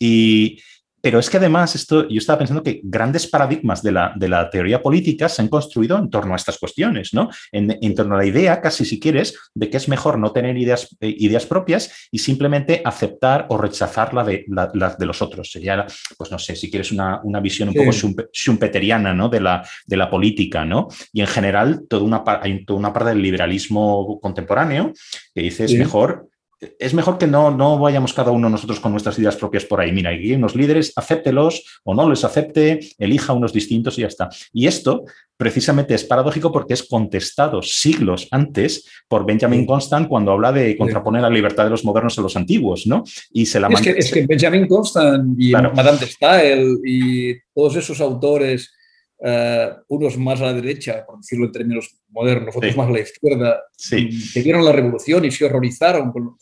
y pero es que además esto, yo estaba pensando que grandes paradigmas de la, de la teoría política se han construido en torno a estas cuestiones, ¿no? En, torno a la idea, casi si quieres, de que es mejor no tener ideas, eh, ideas propias y simplemente aceptar o rechazar la de, la, de los otros. Sería, pues no sé, si quieres una, visión un poco schumpeteriana, ¿no? De la, de la política, ¿no? Y en general, toda una, hay toda una parte del liberalismo contemporáneo que dice es mejor es mejor que no, no vayamos cada uno nosotros con nuestras ideas propias por ahí. Mira, aquí hay unos líderes, acéptelos o no les acepte, elija unos distintos y ya está. Y esto precisamente es paradójico porque es contestado siglos antes por Benjamin Constant cuando habla de contraponer la libertad de los modernos a los antiguos, ¿no? Y se la es, que, es que Benjamin Constant y Madame de Stael y todos esos autores eh, unos más a la derecha, por decirlo en términos modernos, otros más a la izquierda, sí. Mm, que vieron la revolución y se horrorizaron con,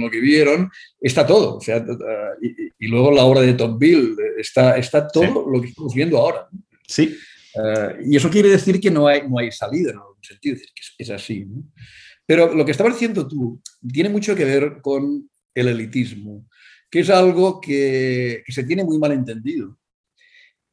lo, que vieron, está todo. O sea, y, luego la obra de Tocqueville, está, está todo lo que estamos viendo ahora. Sí. Eh, y eso quiere decir que no hay, no hay salida en algún sentido, es, que es, así. Pero lo que estabas diciendo tú tiene mucho que ver con el elitismo, que es algo que, que se tiene muy mal entendido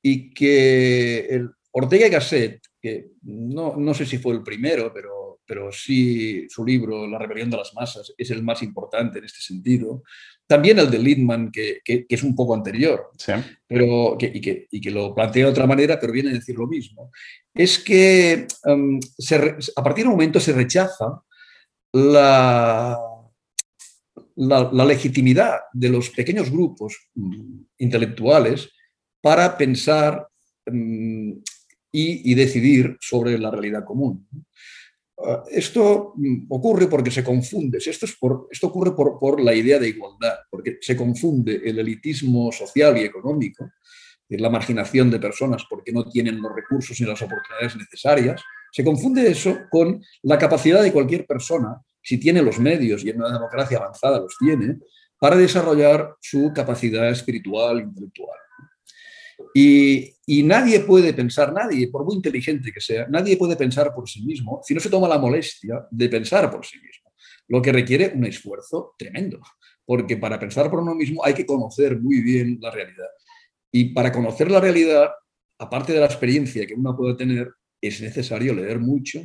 y que el Ortega y Gasset, que no, no, sé si fue el primero, pero, pero sí su libro La rebelión de las masas es el más importante en este sentido. También el de Littman, que, que, es un poco anterior, pero, y, que, y, que, lo plantea de otra manera, pero viene a decir lo mismo. Es que um, a partir de un momento se rechaza la, la, la, legitimidad de los pequeños grupos mm, intelectuales para pensar mm, y, decidir sobre la realidad común. Ah, esto mm, ocurre porque se confunde, esto, es por, esto ocurre por, la idea de igualdad, porque se confunde el elitismo social y económico, la marginación de personas porque no tienen los recursos ni las oportunidades necesarias, se confunde eso con la capacidad de cualquier persona, si tiene los medios y en una democracia avanzada los tiene, para desarrollar su capacidad espiritual, intelectual. Y, nadie puede pensar, nadie, por muy inteligente que sea, nadie puede pensar por sí mismo si no se toma la molestia de pensar por sí mismo, lo que requiere un esfuerzo tremendo, porque para pensar por uno mismo hay que conocer muy bien la realidad. Y para conocer la realidad, aparte de la experiencia que uno puede tener, es necesario leer mucho,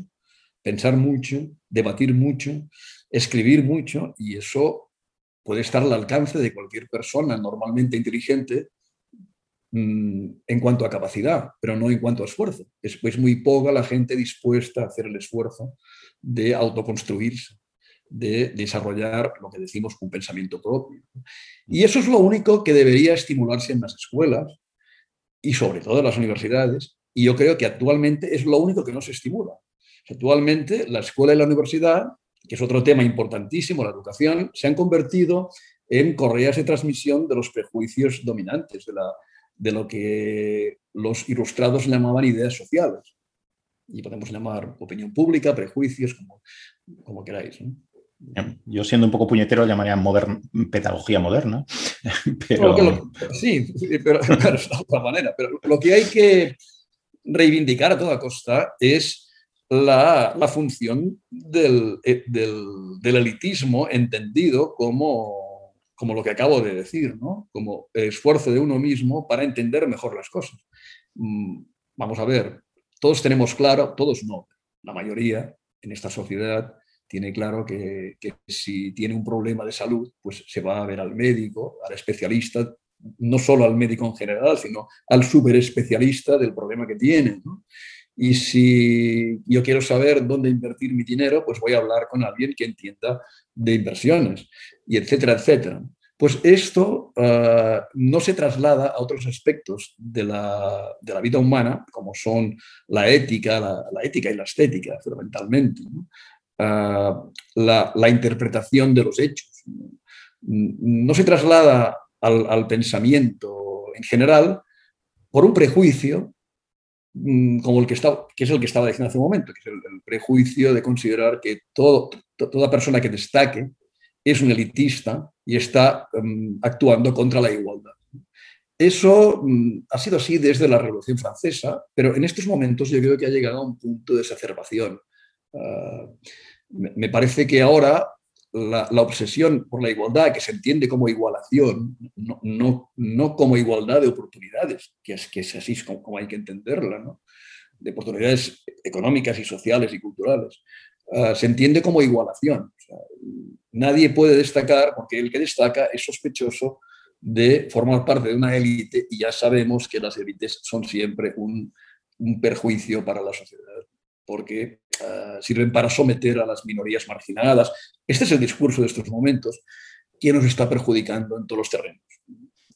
pensar mucho, debatir mucho, escribir mucho, y eso puede estar al alcance de cualquier persona normalmente inteligente Mm, en cuanto a capacidad, pero no en cuanto a esfuerzo. Es muy poca la gente dispuesta a hacer el esfuerzo de autoconstruirse, de desarrollar lo que decimos un pensamiento propio. Y eso es lo único que debería estimularse en las escuelas y sobre todo en las universidades. Y yo creo que actualmente es lo único que no se estimula. Actualmente la escuela y la universidad, que es otro tema importantísimo, la educación, se han convertido en correas de transmisión de los prejuicios dominantes, de la, de lo que los ilustrados llamaban ideas sociales. Y podemos llamar opinión pública, prejuicios, como, como queráis. Yo siendo un poco puñetero llamaría pedagogía moderna. Pero... sí, pero, es de otra manera. Pero lo que hay que reivindicar a toda costa es la, la función del, eh, del, del, elitismo entendido como como lo que acabo de decir, ¿no? como esfuerzo de uno mismo para entender mejor las cosas. Mm, vamos a ver, todos tenemos claro, todos no, la mayoría en esta sociedad tiene claro que, si tiene un problema de salud, pues se va a ver al médico, al especialista, no solo al médico en general, sino al súper especialista del problema que tiene. Y si yo quiero saber dónde invertir mi dinero, pues voy a hablar con alguien que entienda de inversiones, y etcétera, etcétera. Pues esto eh, no se traslada a otros aspectos de la, vida humana, como son la ética, la, ética y la estética, fundamentalmente. Eh, la, interpretación de los hechos. No se traslada al, pensamiento en general por un prejuicio mm, como el que, está, que es el que estaba diciendo hace un momento, que es el, prejuicio de considerar que toda persona que destaque es un elitista y está em, actuando contra la igualdad. Eso mm, ha sido así desde la Revolución Francesa, pero en estos momentos yo creo que ha llegado a un punto de exacerbación. Ah, me parece que ahora la, obsesión por la igualdad, que se entiende como igualación, no, no, no como igualdad de oportunidades, que es, que es así como, hay que entenderla, ¿no? de oportunidades económicas y sociales y culturales, ah, se entiende como igualación. nadie puede destacar porque el que destaca es sospechoso de formar parte de una élite y ya sabemos que las élites son siempre un, un perjuicio para la sociedad porque ah, sirven para someter a las minorías marginadas. Este es el discurso de estos momentos que nos está perjudicando en todos los terrenos.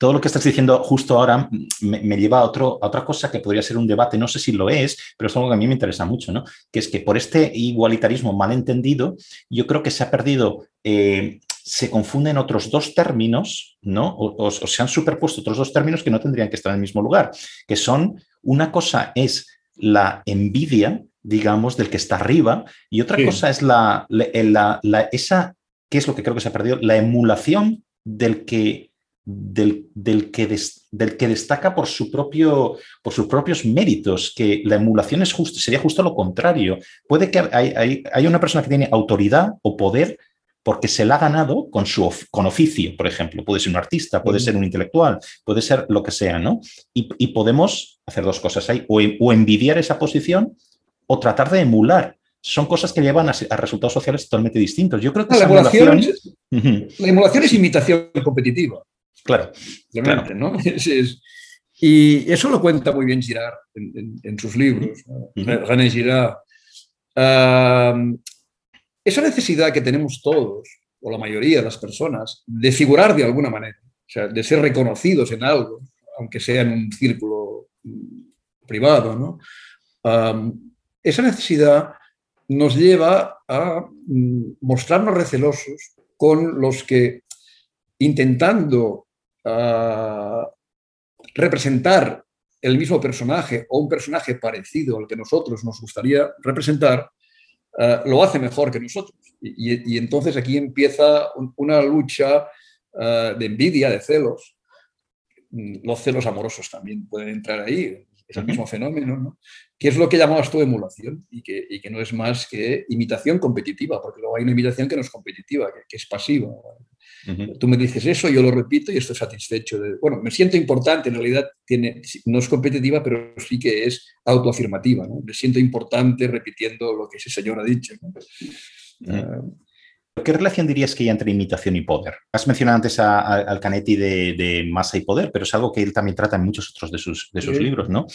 Todo lo que estás diciendo justo ahora me, lleva a, otro, a otra cosa que podría ser un debate, no sé si lo es, pero es algo que a mí me interesa mucho, ¿no? Que es que por este igualitarismo mal entendido, yo creo que se ha perdido eh, se confunden otros dos términos, ¿no? O, se han superpuesto otros dos términos que no tendrían que estar en el mismo lugar, que son, una cosa es la envidia, digamos, del que está arriba, y otra cosa es la, la, esa, ¿qué es lo que creo que se ha perdido? La emulación del que, del, del que, del que destaca por, su propio, por sus propios méritos, que la emulación es justo, sería justo lo contrario. Puede que hay, hay una persona que tiene autoridad o poder porque se la ha ganado con, su con oficio, por ejemplo. Puede ser un artista, puede ser un intelectual, puede ser lo que sea, ¿no? Y, podemos hacer dos cosas ahí, o, envidiar esa posición o tratar de emular. Son cosas que llevan a, resultados sociales totalmente distintos. Yo creo que la, emulación, la emulación es imitación competitiva. Claro. ¿no? y eso lo cuenta muy bien Girard en, sus libros. René Girard. Esa necesidad que tenemos todos, o la mayoría de las personas, de figurar de alguna manera, o sea, de ser reconocidos en algo, aunque sea en un círculo mm, privado, ¿no? esa necesidad nos lleva a mm, mostrarnos recelosos con los que, intentando representar el mismo personaje o un personaje parecido al que nosotros nos gustaría representar, eh, lo hace mejor que nosotros. Y, entonces aquí empieza una lucha eh, de envidia, de celos. Mm, los celos amorosos también pueden entrar ahí, es el mismo fenómeno, ¿no? que es lo que llamabas tú emulación y que, y que, no es más que imitación competitiva, porque luego hay una imitación que no es competitiva, que, que es pasiva. Tú me dices eso, yo lo repito y estoy satisfecho. De, bueno, me siento importante, en realidad tiene, no es competitiva, pero sí que es autoafirmativa. ¿no? Me siento importante repitiendo lo que ese señor ha dicho. Ah. ¿Qué relación dirías que hay entre imitación y poder? Has mencionado antes al Canetti de, masa y poder, pero es algo que él también trata en muchos otros de sus, de sus libros, ¿no?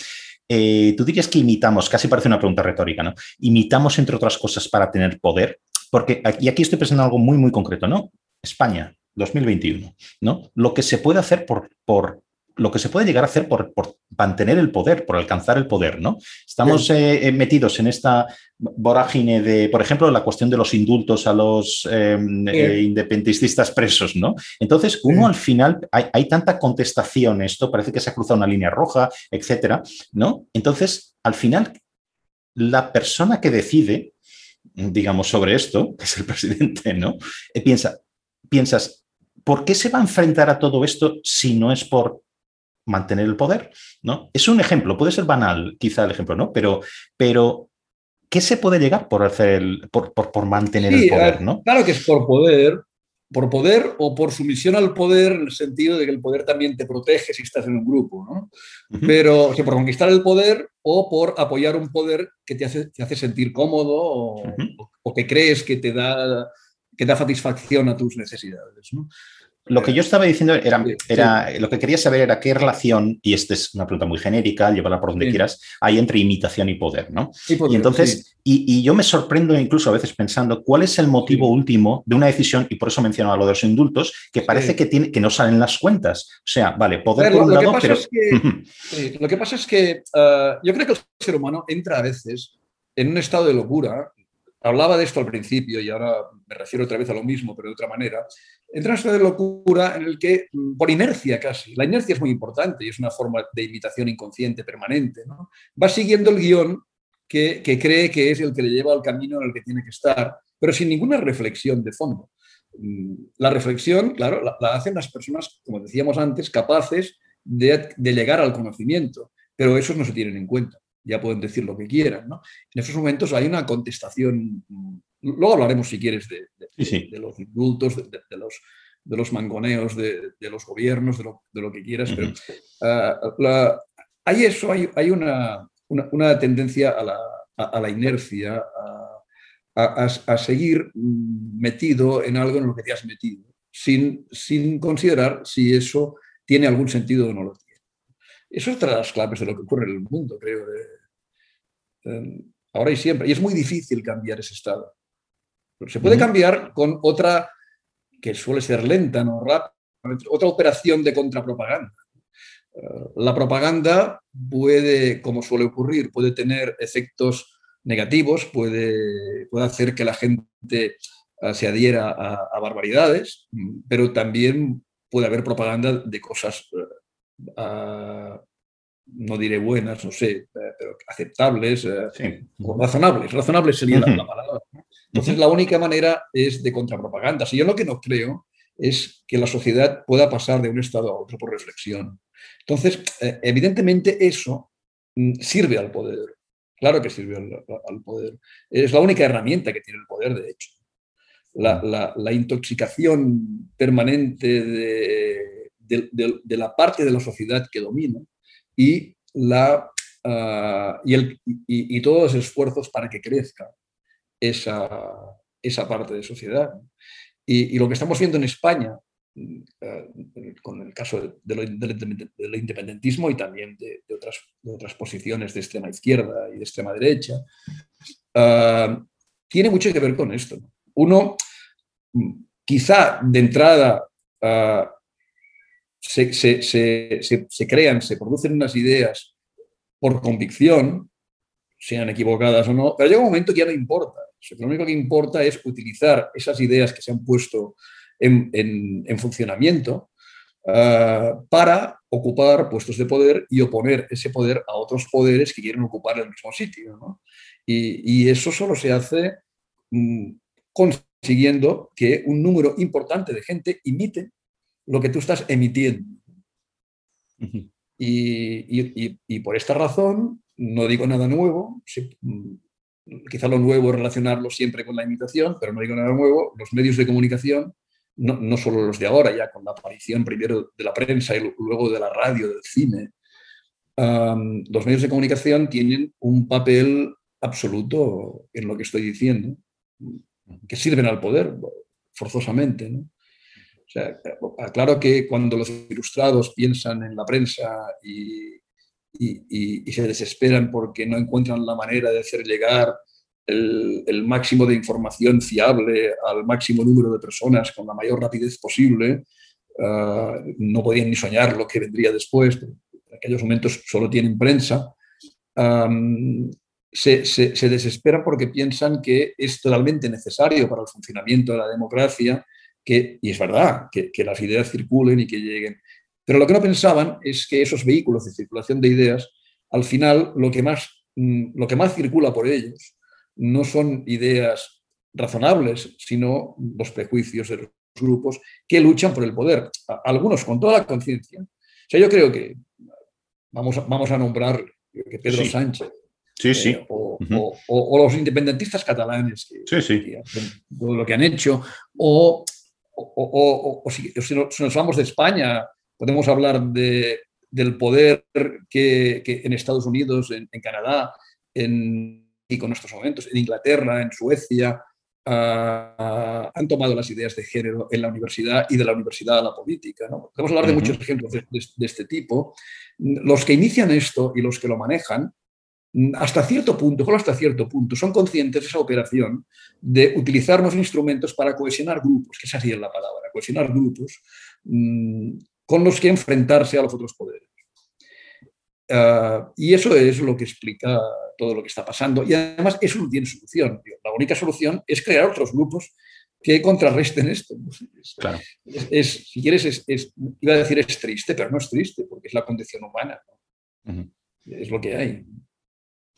Eh, Tú dirías que imitamos, casi parece una pregunta retórica, ¿no? Imitamos, entre otras cosas, para tener poder, porque aquí, aquí estoy pensando en algo muy, muy concreto, ¿no? España, 2021, ¿no? Lo que se puede hacer por, por lo que se puede llegar a hacer por, mantener el poder, por alcanzar el poder, ¿no? Estamos eh, eh, metidos en esta vorágine de, por ejemplo, la cuestión de los indultos a los em, eh, independentistas presos, ¿no? Entonces, uno al final, hay, tanta contestación, esto parece que se ha cruzado una línea roja, etcétera, ¿no? Entonces, al final, la persona que decide, digamos, sobre esto, que es el presidente, ¿no? piensa, piensas, ¿por qué se va a enfrentar a todo esto si no es por mantener el poder? ¿no? Es un ejemplo, puede ser banal quizá el ejemplo, ¿no? Pero, pero ¿qué se puede llegar por hacer por, por, mantener el poder? ¿no? Claro que es por poder, por poder o por sumisión al poder en el sentido de que el poder también te protege si estás en un grupo, ¿no? Pero por conquistar el poder o por apoyar un poder que te hace, te hace sentir cómodo o que crees que te da que da satisfacción a tus necesidades. Lo que yo estaba diciendo era, era lo que quería saber era qué relación, y esta es una pregunta muy genérica, llévala por donde quieras, hay entre imitación y poder, ¿no? y entonces, y, yo me sorprendo incluso a veces pensando cuál es el motivo último de una decisión, y por eso mencionaba lo de los indultos, que parece que, tiene, que no salen las cuentas. O sea, vale, poder por un lado, pero... lo que pasa es que ah, yo creo que el ser humano entra a veces en un estado de locura Hablaba de esto al principio y ahora me refiero otra vez a lo mismo, pero de otra manera. Entra en de locura en el que, mm, por inercia casi, la inercia es muy importante y es una forma de imitación inconsciente permanente, ¿no? va siguiendo el guion que, cree que es el que le lleva al camino en el que tiene que estar, pero sin ninguna reflexión de fondo. Mm, la reflexión, claro, la, hacen las personas, como decíamos antes, capaces de, de llegar al conocimiento, pero esos no se tienen en cuenta ya pueden decir lo que quieran. ¿no? En esos momentos hay una contestación luego hablaremos, si quieres, de, los indultos, de, los, de los mangoneos de, los gobiernos, de lo, que quieras, pero ah, hay eso, hay, hay una, una, tendencia a la, a, la inercia, a, a, seguir metido en algo en lo que te has metido, sin, sin considerar si eso tiene algún sentido o no lo tiene. Eso es otra de las claves de lo que ocurre en el mundo, creo. Ahora y siempre. Y es muy difícil cambiar ese estado. Se puede cambiar con otra que suele ser lenta, no rápida, otra operación de contrapropaganda. Eh, la propaganda puede, como suele ocurrir, puede tener efectos negativos, puede, puede hacer que la gente eh, se adhiera a, barbaridades, pero también puede haber propaganda de cosas, eh, no diré buenas, no sé, pero aceptables o razonables. Razonables sería la, palabra. Entonces, la única manera es de contrapropaganda. Si yo lo que no creo es que la sociedad pueda pasar de un estado a otro por reflexión. Entonces, eh, evidentemente eso mm, sirve al poder. Claro que sirve al, poder. Es la única herramienta que tiene el poder, de hecho. La, intoxicación permanente de, la parte de la sociedad que domina y, la, ah, y, el, y, todos los esfuerzos para que crezca esa, esa parte de sociedad. Y, lo que estamos viendo en España, eh, con el caso del independentismo y también de, otras, otras, posiciones de extrema izquierda y de extrema derecha, ah, tiene mucho que ver con esto. Uno, mm, quizá de entrada, ah, se, crean, se producen unas ideas por convicción, sean equivocadas o no, pero llega un momento que ya no importa. Lo único que importa es utilizar esas ideas que se han puesto en, funcionamiento ah, para ocupar puestos de poder y oponer ese poder a otros poderes que quieren ocupar el mismo sitio. Y, eso solo se hace mm, consiguiendo que un número importante de gente imite lo que tú estás emitiendo. y, por esta razón, no digo nada nuevo, quizá lo nuevo es relacionarlo siempre con la imitación, pero no digo nada nuevo, los medios de comunicación, no, no, solo los de ahora, ya con la aparición primero de la prensa y luego de la radio, del cine, los medios de comunicación tienen un papel absoluto en lo que estoy diciendo, que sirven al poder, forzosamente. ¿no? O sea, claro que cuando los ilustrados piensan en la prensa y, se desesperan porque no encuentran la manera de hacer llegar el, máximo de información fiable al máximo número de personas con la mayor rapidez posible. Ah, no podían ni soñar lo que vendría después, en aquellos momentos solo tienen prensa. se, desesperan porque piensan que es totalmente necesario para el funcionamiento de la democracia que, y es verdad, que, que las ideas circulen y que lleguen. Pero lo que no pensaban es que esos vehículos de circulación de ideas, al final, lo que más, mm, lo que más circula por ellos no son ideas razonables, sino los prejuicios de los grupos que luchan por el poder, algunos con toda la conciencia. O sea, yo creo que vamos a, vamos a nombrar que Pedro Sánchez, Sí, sí. Eh, o, los independentistas catalanes, que, sí, lo que han hecho, o, si, nos vamos de España, Podemos hablar de, del poder que, en Estados Unidos, en, Canadá, en, y con estos momentos, en Inglaterra, en Suecia, ah, han tomado las ideas de género en la universidad y de la universidad a la política. ¿no? Podemos hablar de muchos ejemplos de, este tipo. Los que inician esto y los que lo manejan, hasta cierto punto, solo hasta cierto punto, son conscientes de esa operación de utilizar los instrumentos para cohesionar grupos, que esa sería la palabra, cohesionar grupos, mm, con los que enfrentarse a los otros poderes. Ah, y eso es lo que explica todo lo que está pasando. Y además eso no tiene solución. La única solución es crear otros grupos que contrarresten esto. Claro. Es, si quieres, es, iba a decir es triste, pero no es triste, porque es la condición humana. Es lo que hay.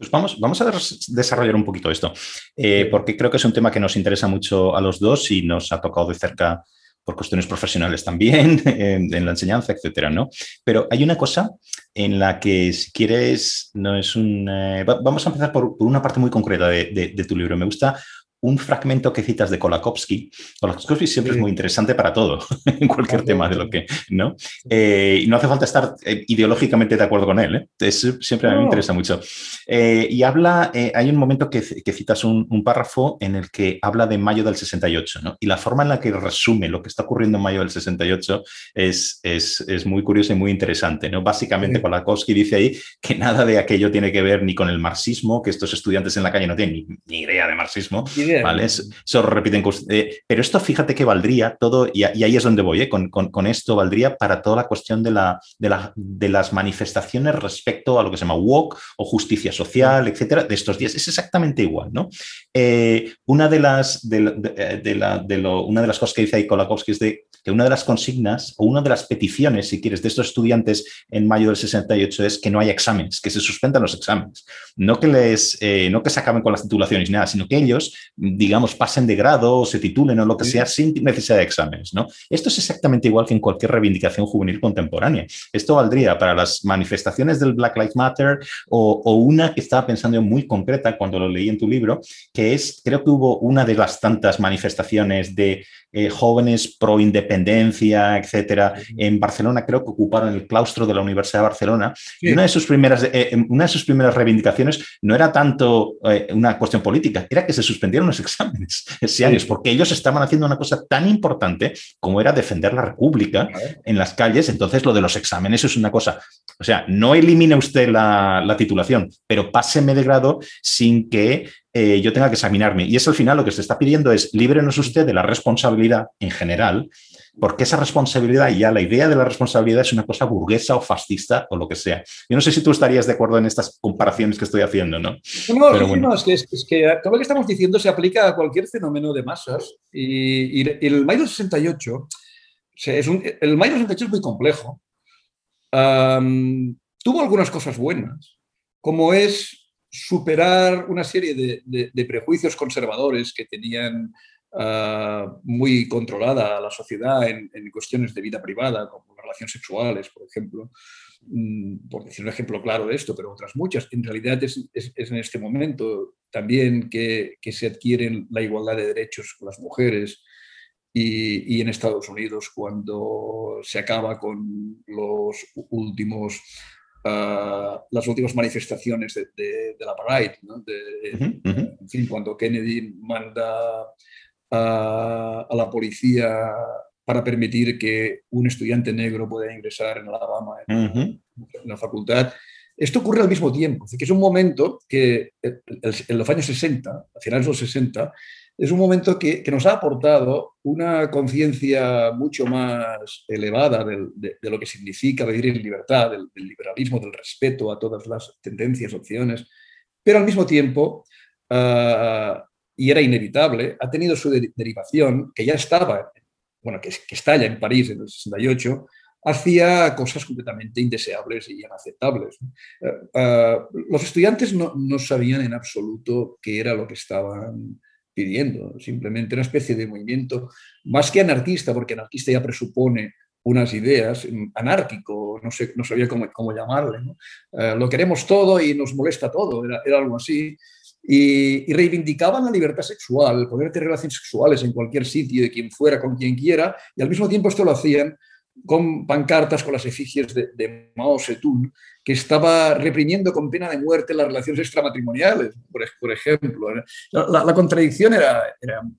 Pues vamos, vamos a desarrollar un poquito esto, eh, porque creo que es un tema que nos interesa mucho a los dos y nos ha tocado de cerca por cuestiones profesionales también, en, la enseñanza, etcétera, ¿no? Pero hay una cosa en la que, si quieres, no es un... Eh, vamos a empezar por, una parte muy concreta de, tu libro. Me gusta un fragmento que citas de Kolakowski. Kolakowski siempre es muy interesante para todo, en cualquier tema de lo que, ¿no? Eh, no hace falta estar eh, ideológicamente de acuerdo con él, ¿eh? siempre a mí me interesa mucho. y habla, hay un momento que, citas un, párrafo en el que habla de mayo del 68, ¿no? Y la forma en la que resume lo que está ocurriendo en mayo del 68 es, es, es muy curiosa y muy interesante, ¿no? Básicamente, Kolakowski dice ahí que nada de aquello tiene que ver ni con el marxismo, que estos estudiantes en la calle no tienen ni, idea de marxismo, ¿vale? Eso repiten. Eh, pero esto fíjate que valdría todo, y, ahí es donde voy, ¿eh? con, con, esto valdría para toda la cuestión de, la, de, la, de, las manifestaciones respecto a lo que se llama walk o justicia social, etcétera, de estos días. Es exactamente igual, ¿no? Eh, una, de las, de, de, lo, una de las cosas que dice ahí Kolakowski es de que una de las consignas o una de las peticiones, si quieres, de estos estudiantes en mayo del 68 es que no haya exámenes, que se suspendan los exámenes. No que, les, eh, no que se acaben con las titulaciones ni nada, sino que ellos, digamos, pasen de grado o se titulen o lo que sea sin necesidad de exámenes. ¿no? Esto es exactamente igual que en cualquier reivindicación juvenil contemporánea. Esto valdría para las manifestaciones del Black Lives Matter o, o una que estaba pensando muy concreta cuando lo leí en tu libro, que es, creo que hubo una de las tantas manifestaciones de eh, jóvenes pro independencia, etcétera, en Barcelona, creo que ocuparon el claustro de la Universidad de Barcelona. Y una de, sus primeras, eh, una de sus primeras reivindicaciones no era tanto eh, una cuestión política, era que se suspendieron los exámenes ese año, porque ellos estaban haciendo una cosa tan importante como era defender la República en las calles. Entonces, lo de los exámenes es una cosa. O sea, no elimine usted la, la titulación, pero páseme de grado sin que eh, yo tenga que examinarme. Y eso al final lo que se está pidiendo es líbrenos usted de la responsabilidad en general, porque esa responsabilidad, ya la idea de la responsabilidad es una cosa burguesa o fascista o lo que sea. Yo no sé si tú estarías de acuerdo en estas comparaciones que estoy haciendo, ¿no? No, Pero bueno. es, que, es, que todo lo que estamos diciendo se aplica a cualquier fenómeno de masas y, el mayo 68, es un, el mayo 68 es muy complejo. Tuvo algunas cosas buenas, como es superar una serie de, prejuicios conservadores que tenían ah, muy controlada la sociedad en, cuestiones de vida privada, como relaciones sexuales, por ejemplo, mm, por decir un ejemplo claro de esto, pero otras muchas. En realidad es, en este momento también que, se adquieren la igualdad de derechos con las mujeres, y, y, en Estados Unidos cuando se acaba con los últimos las últimas manifestaciones de, la Parade, en fin, cuando Kennedy manda a, la policía para permitir que un estudiante negro pueda ingresar en Alabama en, la facultad. Esto ocurre al mismo tiempo, es, que es un momento que en los años 60, a finales de los 60, es un momento que, nos ha aportado una conciencia mucho más elevada de, lo que significa vivir en libertad, del, liberalismo, del respeto a todas las tendencias, opciones, pero al mismo tiempo, ah, y era inevitable, ha tenido su derivación, que ya estaba, bueno, que, que está ya en París en el 68, hacía cosas completamente indeseables y inaceptables. Ah, ah, los estudiantes no, no sabían en absoluto qué era lo que estaban pidiendo, simplemente una especie de movimiento, más que anarquista, porque anarquista ya presupone unas ideas, mm, anárquico, no, sé, no sabía cómo, cómo llamarle, eh, lo queremos todo y nos molesta todo, era, algo así, y, reivindicaban la libertad sexual, el poder tener relaciones sexuales en cualquier sitio, de quien fuera, con quien quiera, y al mismo tiempo esto lo hacían con pancartas con las efigies de, Mao Zedong, que estaba reprimiendo con pena de muerte las relaciones extramatrimoniales, por, ejemplo. La, contradicción era,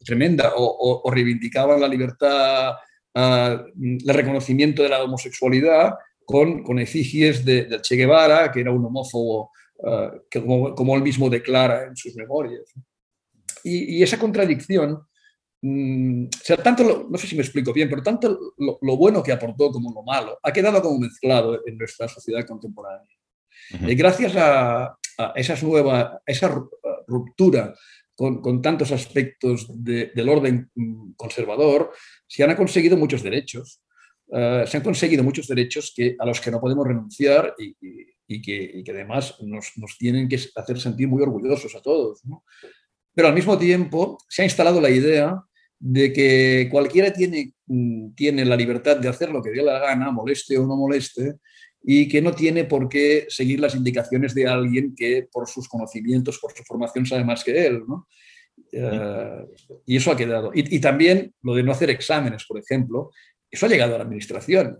tremenda, o, reivindicaban la libertad, uh, el reconocimiento de la homosexualidad con, con efigies de, Che Guevara, que era un homófobo, ah, que como, como, él mismo declara en sus memorias. Y esa contradicción Mm, o sea, tanto, no sé si me explico bien, pero tanto lo, bueno que aportó como lo malo ha quedado como mezclado en nuestra sociedad contemporánea. Y gracias a, esas nuevas, esa ruptura con, con tantos aspectos del orden mm, conservador, se han conseguido muchos derechos. Eh, se han conseguido muchos derechos que, a los que no podemos renunciar y, y, que, y que, además nos, nos, tienen que hacer sentir muy orgullosos a todos. ¿no? Pero al mismo tiempo se ha instalado la idea de que cualquiera tiene, mm, tiene la libertad de hacer lo que dé la gana, moleste o no moleste, y que no tiene por qué seguir las indicaciones de alguien que por sus conocimientos, por su formación sabe más que él. Eh, y eso ha quedado. Y, también lo de no hacer exámenes, por ejemplo, eso ha llegado a la administración.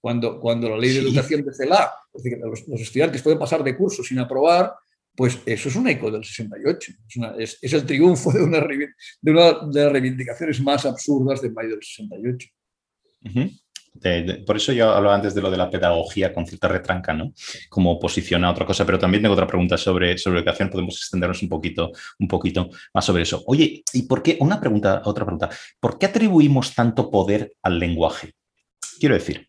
Cuando, cuando la ley de educación de CELA, decir, los, estudiantes pueden pasar de curso sin aprobar, pues eso es un eco del 68. Es, es, el triunfo de una, de de las reivindicaciones más absurdas de mayo del 68 por eso yo hablaba antes de lo de la pedagogía con cierta retranca, ¿no? Como oposición a otra cosa, pero también tengo otra pregunta sobre, sobre educación, podemos extendernos un poquito, un poquito más sobre eso. Oye, ¿y por qué? Una pregunta, otra pregunta. ¿Por qué atribuimos tanto poder al lenguaje? Quiero decir,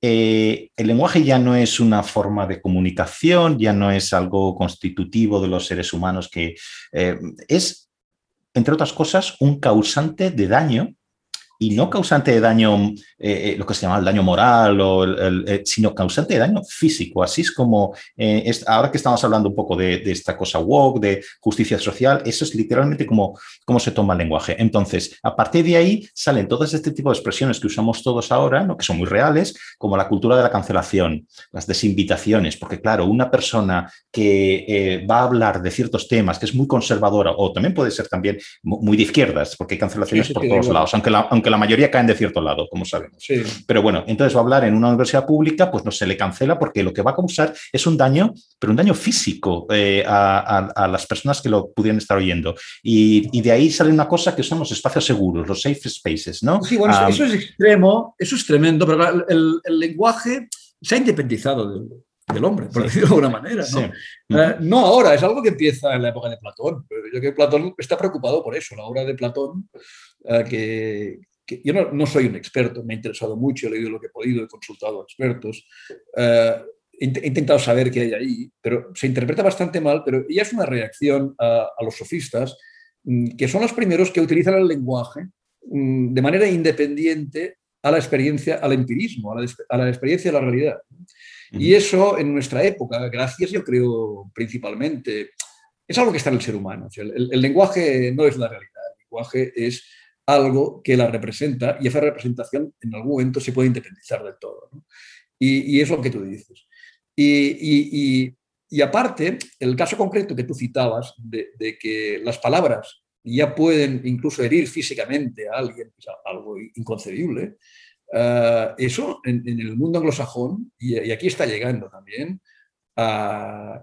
eh, el lenguaje ya no es una forma de comunicación, ya no es algo constitutivo de los seres humanos que eh, es, entre otras cosas, un causante de daño y no causante de daño, eh, eh, lo que se llama el daño moral, o eh, sino causante de daño físico. Así es como, es, ahora que estamos hablando un poco de, esta cosa woke, de justicia social, eso es literalmente como, cómo se toma el lenguaje. Entonces, a partir de ahí salen todas este tipo de expresiones que usamos todos ahora, ¿no? que son muy reales, como la cultura de la cancelación, las desinvitaciones, porque claro, una persona que va a hablar de ciertos temas, que es muy conservadora, o también puede ser también muy de izquierdas, porque hay cancelaciones por todos lados, aunque la, aunque la mayoría caen de cierto lado, como sabemos. Pero bueno, entonces va a hablar en una universidad pública, pues no se le cancela porque lo que va a causar es un daño, pero un daño físico eh, a, las personas que lo pudieran estar oyendo. Y, de ahí sale una cosa que son los espacios seguros, los safe spaces, ¿no? Sí, bueno, eso es extremo, eso es tremendo, pero el, lenguaje se ha independizado del hombre, por decirlo de alguna manera. ¿no? Eh, no ahora, es algo que empieza en la época de Platón. Yo creo que Platón está preocupado por eso. La obra de Platón, eh, que, yo no, soy un experto, me ha interesado mucho, he leído lo que he podido, he consultado a expertos, eh, he, intentado saber qué hay ahí, pero se interpreta bastante mal, pero ya es una reacción a, los sofistas, mm, que son los primeros que utilizan el lenguaje mm, de manera independiente a la experiencia, al empirismo, a la, experiencia de la realidad. Y eso en nuestra época, gracias yo creo principalmente, es algo que está en el ser humano. el lenguaje no es la realidad, el lenguaje es algo que la representa y esa representación en algún momento se puede independizar del todo. Y, es lo que tú dices. Y, aparte, el caso concreto que tú citabas de, que las palabras ya pueden incluso herir físicamente a alguien, algo inconcebible, eh, eso en, el mundo anglosajón, y, aquí está llegando también,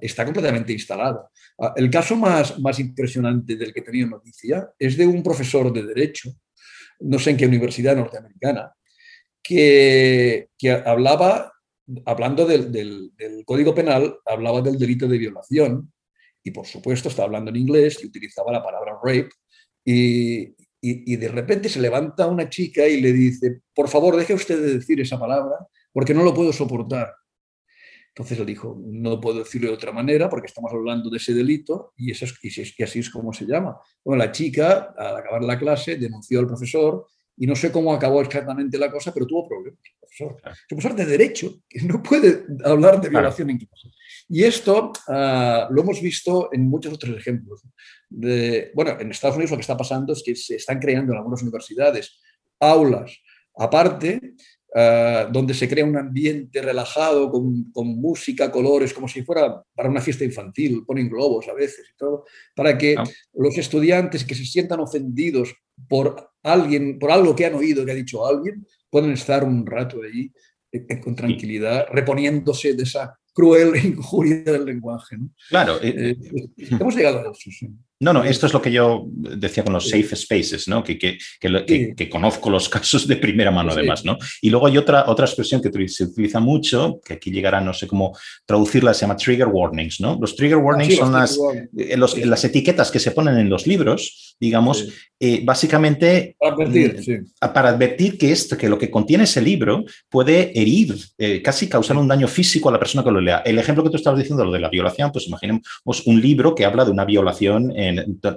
está completamente instalado. Ah, el caso más, más impresionante del que tenía noticia es de un profesor de Derecho, no sé en qué universidad norteamericana, que, que hablaba, hablando del, del, Código Penal, hablaba del delito de violación y por supuesto estaba hablando en inglés y utilizaba la palabra rape y, y, de repente se levanta una chica y le dice, por favor, deje usted de decir esa palabra porque no lo puedo soportar. Entonces él dijo, no puedo decirlo de otra manera porque estamos hablando de ese delito y, eso y así es como se llama. Bueno, la chica, al acabar la clase, denunció al profesor y no sé cómo acabó exactamente la cosa, pero tuvo problemas. El profesor, el profesor de Derecho, que no puede hablar de violación en clase. Y esto ah, lo hemos visto en muchos otros ejemplos. De, bueno, en Estados Unidos lo que está pasando es que se están creando en algunas universidades aulas aparte eh, donde se crea un ambiente relajado con, música, colores, como si fuera para una fiesta infantil, ponen globos a veces y todo, para que ah. los estudiantes que se sientan ofendidos por alguien, por algo que han oído que ha dicho alguien, puedan estar un rato allí eh, eh, con tranquilidad, reponiéndose de esa cruel injuria del lenguaje. Claro. hemos llegado a eso. Sí. No, no, esto es lo que yo decía con los safe spaces, ¿no? Que, que, que, conozco los casos de primera mano además, ¿no? Y luego hay otra, otra expresión que se utiliza mucho, que aquí llegará, no sé cómo traducirla, se llama trigger warnings, ¿no? Los trigger warnings son las, eh, las etiquetas que se ponen en los libros, digamos, eh, básicamente para advertir, mm, para advertir que, esto, que lo que contiene ese libro puede herir, eh, casi causar un daño físico a la persona que lo lea. El ejemplo que tú estabas diciendo, lo de la violación, pues imaginemos un libro que habla de una violación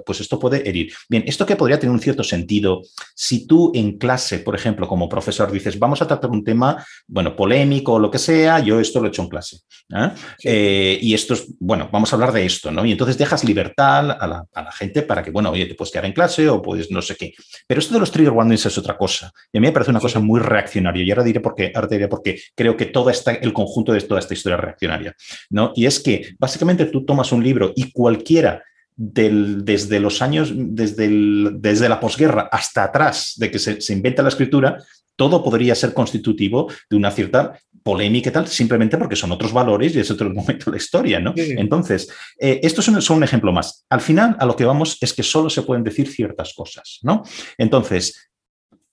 pues esto puede herir. Bien, esto que podría tener un cierto sentido si tú en clase, por ejemplo, como profesor dices, vamos a tratar un tema, bueno, polémico o lo que sea, yo esto lo he hecho en clase. ¿eh? Eh, y esto es, bueno, vamos a hablar de esto, ¿no? Y entonces dejas libertad a la, gente para que, bueno, oye, te puedes quedar en clase o puedes no sé qué. Pero esto de los trigger warnings es otra cosa. Y a mí me parece una cosa muy reaccionaria. Y ahora diré por qué, ahora diré por qué creo que todo esta, el conjunto de toda esta historia reaccionaria, ¿no? Y es que básicamente tú tomas un libro y cualquiera desde los años, desde, desde la posguerra hasta atrás de que se, se inventa la escritura, todo podría ser constitutivo de una cierta polémica y tal, simplemente porque son otros valores y es otro momento de la historia, ¿no? Entonces, eh, esto es un, un, ejemplo más. Al final, a lo que vamos es que solo se pueden decir ciertas cosas, ¿no? Entonces,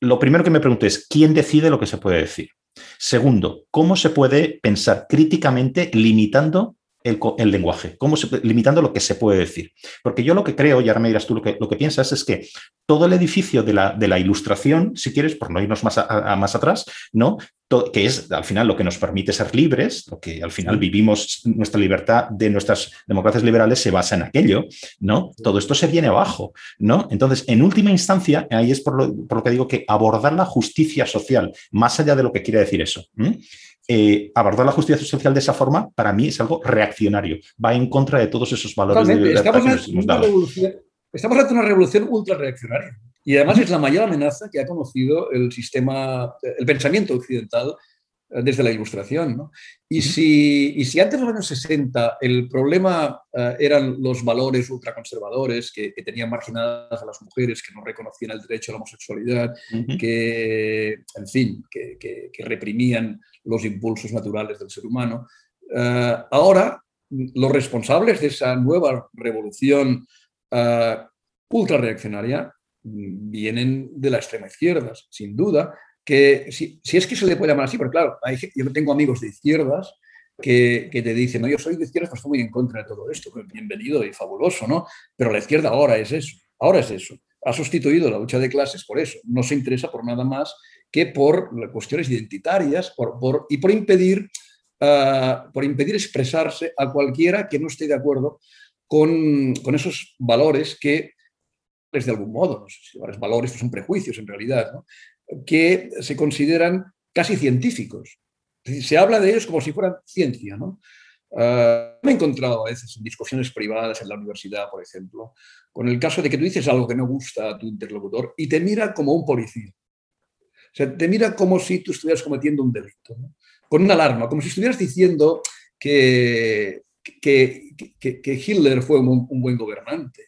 lo primero que me pregunto es, ¿quién decide lo que se puede decir? Segundo, ¿cómo se puede pensar críticamente limitando el, lenguaje, cómo limitando lo que se puede decir. Porque yo lo que creo, y ahora me dirás tú lo que, lo que piensas, es que todo el edificio de la, de la ilustración, si quieres, por no irnos más, más atrás, ¿no? que es al final lo que nos permite ser libres, lo que al final vivimos, nuestra libertad de nuestras democracias liberales se basa en aquello, ¿no? Todo esto se viene abajo, ¿no? Entonces, en última instancia, ahí es por lo, que digo que abordar la justicia social, más allá de lo que quiere decir eso. Eh, abordar la justicia social de esa forma, para mí es algo reaccionario. Va en contra de todos esos valores de estamos que nos hemos dado. Estamos ante una revolución ultra reaccionaria. Y además es la mayor amenaza que ha conocido el sistema, el pensamiento occidental eh, desde la Ilustración. Y, si, y si antes de los años 60 el problema eh, eran los valores ultraconservadores que, que tenían marginadas a las mujeres, que no reconocían el derecho a la homosexualidad, que, en fin, que, que, reprimían los impulsos naturales del ser humano, eh, ahora los responsables de esa nueva revolución ultra reaccionaria mm, vienen de la extrema izquierda, sin duda, que si, es que se le puede llamar así, porque claro, hay, yo tengo amigos de izquierdas que, te dicen, no, yo soy de izquierdas, estoy muy en contra de todo esto, bienvenido y fabuloso, ¿no? Pero la izquierda ahora es eso, ahora es eso. Ha sustituido la lucha de clases por eso, no se interesa por nada más que por cuestiones identitarias por, por, y por impedir, uh, por impedir expresarse a cualquiera que no esté de acuerdo con, con esos valores que, de algún modo, no si valores pues son prejuicios en realidad, que se consideran casi científicos. Se habla de ellos como si fueran ciencia. ¿no? Uh, me he encontrado a veces en discusiones privadas en la universidad, por ejemplo, con el caso de que tú dices algo que no gusta a tu interlocutor y te mira como un policía. Sea, te mira como si tú estuvieras cometiendo un delito, con una alarma, como si estuvieras diciendo que, que, que, Hitler fue un, buen gobernante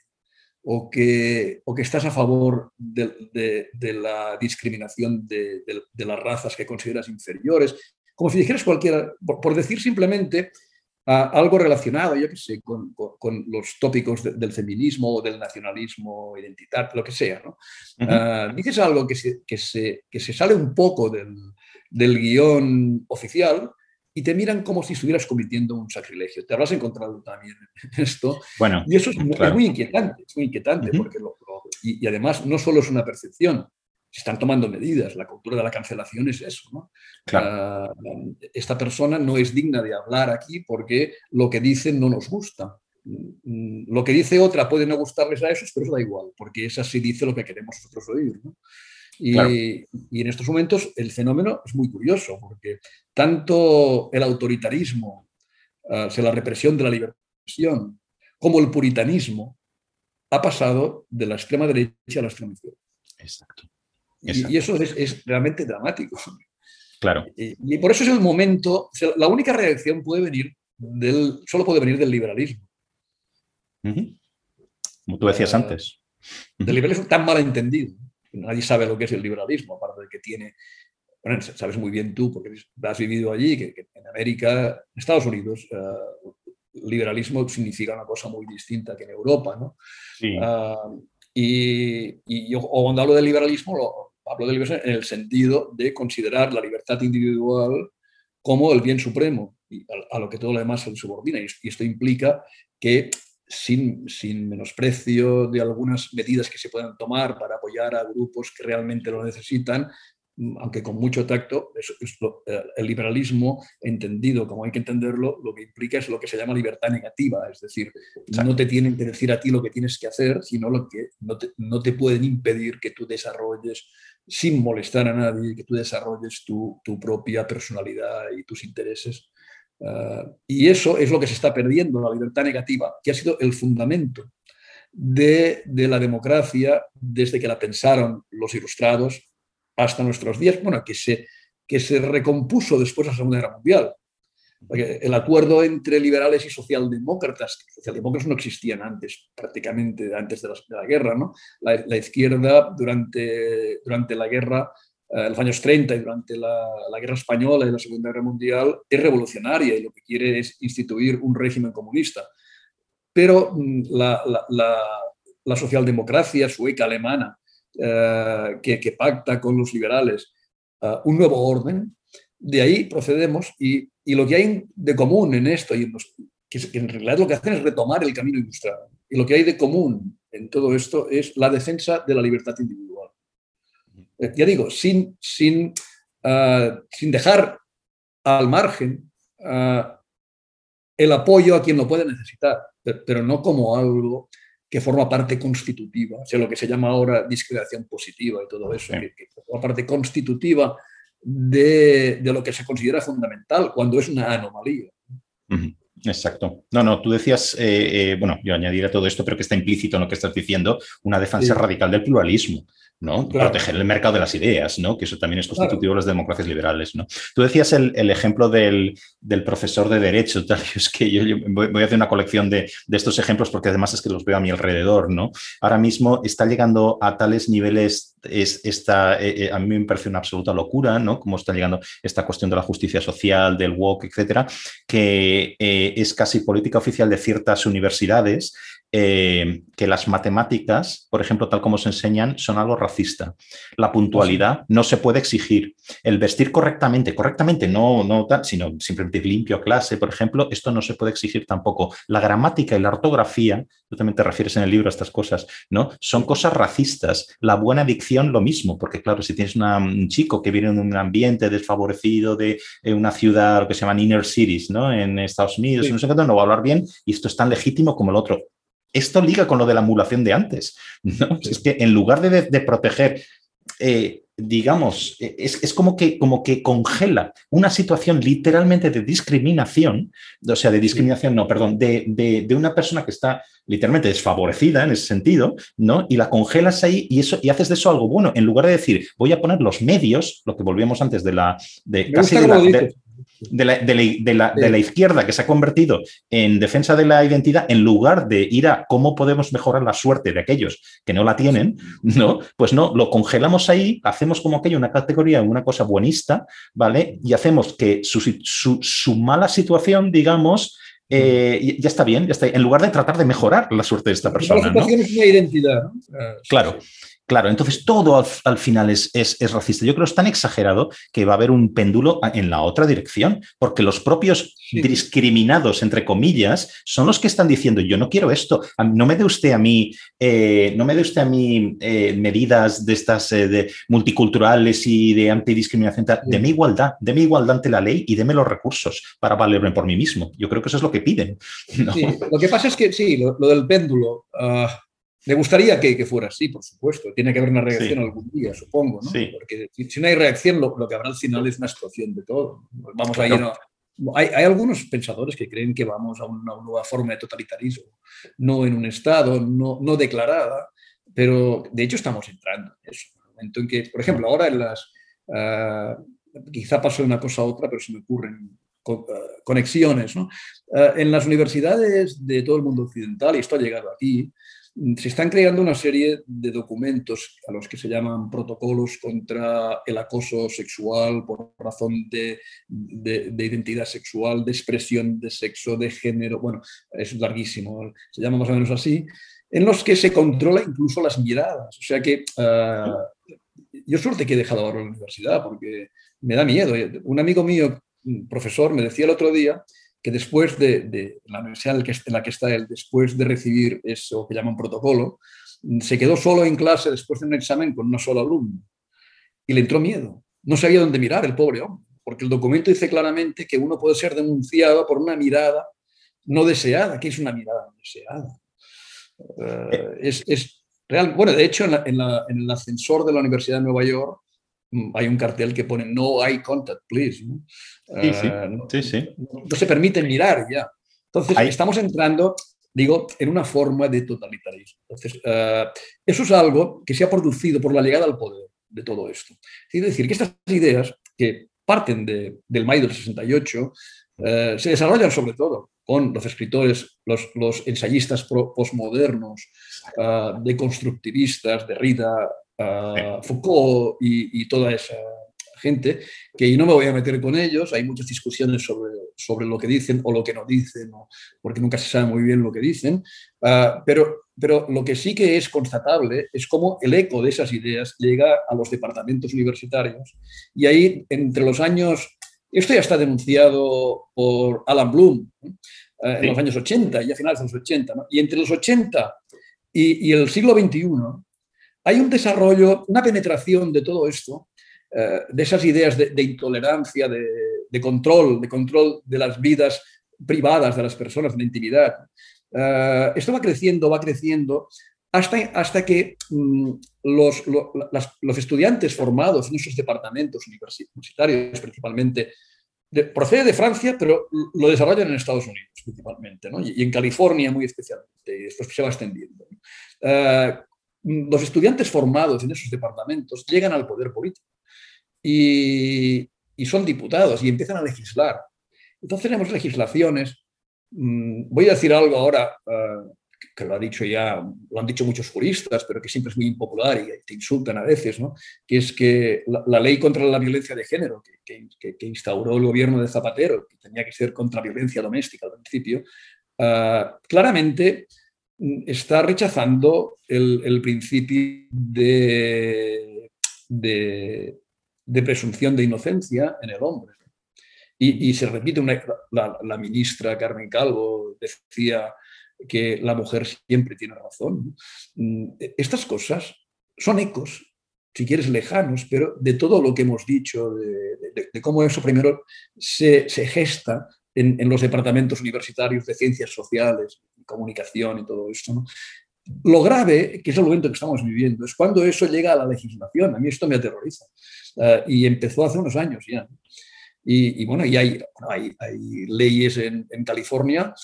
o que, o que estás a favor de, la discriminación de, de, las razas que consideras inferiores, como si dijeras cualquiera, por, decir simplemente uh, algo relacionado, yo qué sé, con, con, con los tópicos del feminismo o del nacionalismo identitario, lo que sea. ¿no? Uh, dices algo que se, que, se, que se sale un poco del, del guion oficial y te miran como si estuvieras cometiendo un sacrilegio. Te habrás encontrado también esto. Bueno, y eso es, muy, inquietante, es muy inquietante, porque y, además no solo es una percepción, se están tomando medidas. La cultura de la cancelación es eso. ¿no? Claro. Uh, esta persona no es digna de hablar aquí porque lo que dice no nos gusta. Mm, lo que dice otra puede no gustarles a esos, pero eso da igual, porque esa sí dice lo que queremos nosotros oír. ¿no? Y, y, en estos momentos el fenómeno es muy curioso, porque tanto el autoritarismo, uh, la represión de la libertad como el puritanismo ha pasado de la extrema derecha a la extrema izquierda. Exacto. Y, y, eso es, es, realmente dramático. Claro. Y, y, por eso es el momento, o sea, la única reacción puede venir del, solo puede venir del liberalismo. Uh -huh. Como tú decías uh, antes. Del liberalismo tan mal entendido. Nadie sabe lo que es el liberalismo, aparte de que tiene, bueno, sabes muy bien tú, porque has vivido allí, que, que en América, en Estados Unidos, uh, liberalismo significa una cosa muy distinta que en Europa, ¿no? Sí. Uh, y, y, yo cuando hablo de liberalismo, lo, hablo de liberalismo en el sentido de considerar la libertad individual como el bien supremo y a, a lo que todo lo demás se subordina. Y, y esto implica que sin, sin, menosprecio de algunas medidas que se puedan tomar para apoyar a grupos que realmente lo necesitan, aunque con mucho tacto, eso es lo, eh, el liberalismo entendido como hay que entenderlo, lo que implica es lo que se llama libertad negativa, es decir, Exacto. no te tienen que decir a ti lo que tienes que hacer, sino lo que no te, no te pueden impedir que tú desarrolles sin molestar a nadie, que tú desarrolles tu, tu propia personalidad y tus intereses Uh, y eso es lo que se está perdiendo, la libertad negativa, que ha sido el fundamento de, de, la democracia desde que la pensaron los ilustrados hasta nuestros días, bueno, que se, que se recompuso después de la Segunda Guerra Mundial. El acuerdo entre liberales y socialdemócratas, socialdemócratas no existían antes, prácticamente antes de la, guerra, ¿no? La, izquierda durante, durante la guerra, eh, los años 30 y durante la, la, guerra española y la Segunda Guerra Mundial, es revolucionaria y lo que quiere es instituir un régimen comunista. Pero mm, la, la socialdemocracia sueca alemana, eh, que, que, pacta con los liberales eh, un nuevo orden, de ahí procedemos y, y, lo que hay de común en esto, y en que, en realidad lo que hacen es retomar el camino industrial, y lo que hay de común en todo esto es la defensa de la libertad individual. Eh, ya digo, sin, sin, uh, sin dejar al margen uh, el apoyo a quien lo puede necesitar, pero, no como algo que forma parte constitutiva, o sea, lo que se llama ahora discriminación positiva y todo eso, que, que, forma parte constitutiva de, de, lo que se considera fundamental cuando es una anomalía. Exacto. No, no, tú decías, eh, eh, bueno, yo añadiré todo esto, pero que está implícito en lo que estás diciendo, una defensa sí. radical del pluralismo. ¿No? Claro. Proteger el mercado de las ideas, ¿no? Que eso también es constitutivo claro. de las democracias liberales, ¿no? Tú decías el, el ejemplo del, del, profesor de Derecho, tal, es que yo, yo voy, a hacer una colección de, de, estos ejemplos porque además es que los veo a mi alrededor, ¿no? Ahora mismo está llegando a tales niveles, es, esta, eh, eh, a mí me parece una absoluta locura, ¿no? Cómo está llegando esta cuestión de la justicia social, del woke, etcétera, que eh, es casi política oficial de ciertas universidades eh, que las matemáticas, por ejemplo, tal como se enseñan, son algo racista. La puntualidad no se puede exigir. El vestir correctamente, correctamente, no, no sino simplemente limpio a clase, por ejemplo, esto no se puede exigir tampoco. La gramática y la ortografía, tú también te refieres en el libro a estas cosas, ¿no? Son cosas racistas. La buena dicción, lo mismo, porque claro, si tienes una, un chico que viene de un ambiente desfavorecido de eh, una ciudad, lo que se llaman inner cities, ¿no? En Estados Unidos, sí. no sé qué, no va a hablar bien y esto es tan legítimo como el otro esto liga con lo de la emulación de antes. ¿no? Sí. Es que en lugar de, de proteger, eh, digamos, es, es, como, que, como que congela una situación literalmente de discriminación, o sea, de discriminación, no, perdón, de, de, una persona que está literalmente desfavorecida en ese sentido, ¿no? Y la congelas ahí y, eso, y haces de eso algo bueno, en lugar de decir, voy a poner los medios, lo que volvíamos antes de la... De, casi de la, de, la, de, la, de, la, de, la, izquierda que se ha convertido en defensa de la identidad, en lugar de ir a cómo podemos mejorar la suerte de aquellos que no la tienen, ¿no? Pues no, lo congelamos ahí, hacemos como aquello una categoría, una cosa buenista, ¿vale? Y hacemos que su, su, su mala situación, digamos, eh, ya está bien, ya está. En lugar de tratar de mejorar la suerte de esta persona. La situación ¿no? es una identidad. ¿no? Claro. Claro, entonces todo al, al final es, es, es, racista. Yo creo que es tan exagerado que va a haber un péndulo en la otra dirección, porque los propios sí. discriminados, entre comillas, son los que están diciendo, yo no quiero esto, no me dé usted a mí, eh, no me dé usted a mí eh, medidas de estas eh, de multiculturales y de antidiscriminación, sí. deme igualdad, deme igualdad ante la ley y deme los recursos para valerme por mí mismo. Yo creo que eso es lo que piden. ¿no? Sí, lo que pasa es que sí, lo, lo del péndulo... Uh me gustaría que, que, fuera así, por supuesto. Tiene que haber una reacción sí. algún día, supongo, ¿no? Sí. Porque si, si, no hay reacción, lo, lo, que habrá al final es una explosión de todo. Vamos claro. a ir hay, hay, algunos pensadores que creen que vamos a una nueva forma de totalitarismo, no en un Estado, no, no declarada, pero de hecho estamos entrando en eso. En el momento en que, por ejemplo, ahora en las... Uh, quizá pasó una cosa a otra, pero se me ocurren uh, conexiones. ¿no? Uh, en las universidades de todo el mundo occidental, y esto ha llegado aquí, se están creando una serie de documentos a los que se llaman protocolos contra el acoso sexual por razón de, de, de, identidad sexual, de expresión de sexo, de género, bueno, es larguísimo, se llama más o menos así, en los que se controla incluso las miradas. O sea que uh, yo suerte que he dejado ahora la universidad porque me da miedo. Un amigo mío, profesor, me decía el otro día que después de, de, la universidad en la que está él, después de recibir eso que llaman protocolo, se quedó solo en clase después de un examen con una sola alumno y le entró miedo. No sabía dónde mirar el pobre hombre, porque el documento dice claramente que uno puede ser denunciado por una mirada no deseada. ¿Qué es una mirada no deseada? Uh, es, es, real. Bueno, de hecho, en, la, en, la, en el ascensor de la Universidad de Nueva York Mm, hay un cartel que pone no eye contact, please. ¿no? Sí, sí. Uh, no, sí, sí. no, se permite mirar ya. Entonces, hay... estamos entrando, digo, en una forma de totalitarismo. Entonces, uh, eso es algo que se ha producido por la llegada al poder de todo esto. Es decir, que estas ideas que parten de, del mayo del 68 eh, se desarrollan sobre todo con los escritores, los, los ensayistas postmodernos, uh, deconstructivistas, Derrida, uh, Foucault y, y, toda esa gente, que no me voy a meter con ellos, hay muchas discusiones sobre, sobre lo que dicen o lo que no dicen, porque nunca se sabe muy bien lo que dicen, uh, pero, pero lo que sí que es constatable es cómo el eco de esas ideas llega a los departamentos universitarios y ahí entre los años esto ya está denunciado por Alan Bloom ¿eh? en los años 80 y a finales de los 80. ¿no? Y entre los 80 y, y, el siglo XXI hay un desarrollo, una penetración de todo esto, eh, de esas ideas de, intolerancia, de, control, de control de las vidas privadas de las personas, de la intimidad. Eh, esto va creciendo, va creciendo hasta, hasta que mm, los, los, estudiantes formados en esos departamentos universitarios, principalmente, de, procede de Francia, pero lo desarrollan en Estados Unidos principalmente, y, en California muy especialmente, y después se va extendiendo. Uh, los estudiantes formados en esos departamentos llegan al poder político y, y son diputados y empiezan a legislar. Entonces tenemos legislaciones, mmm, voy a decir algo ahora uh, que lo ha dicho ya, lo han dicho muchos juristas, pero que siempre es muy impopular y te insultan a veces, ¿no? que es que la, la ley contra la violencia de género que, que, que, instauró el gobierno de Zapatero, que tenía que ser contra violencia doméstica al principio, uh, claramente está rechazando el, principio de, de, presunción de inocencia en el hombre. Y, se repite, la, ministra Carmen Calvo decía que la mujer siempre tiene razón. Mm, estas cosas son ecos, si quieres, lejanos, pero de todo lo que hemos dicho, de, cómo eso primero se, gesta en, los departamentos universitarios de ciencias sociales, comunicación y todo esto. ¿no? Lo grave, que es el momento que estamos viviendo, es cuando eso llega a la legislación. A mí esto me aterroriza. Uh, y empezó hace unos años ya. Y, bueno, y hay, hay, leyes en, California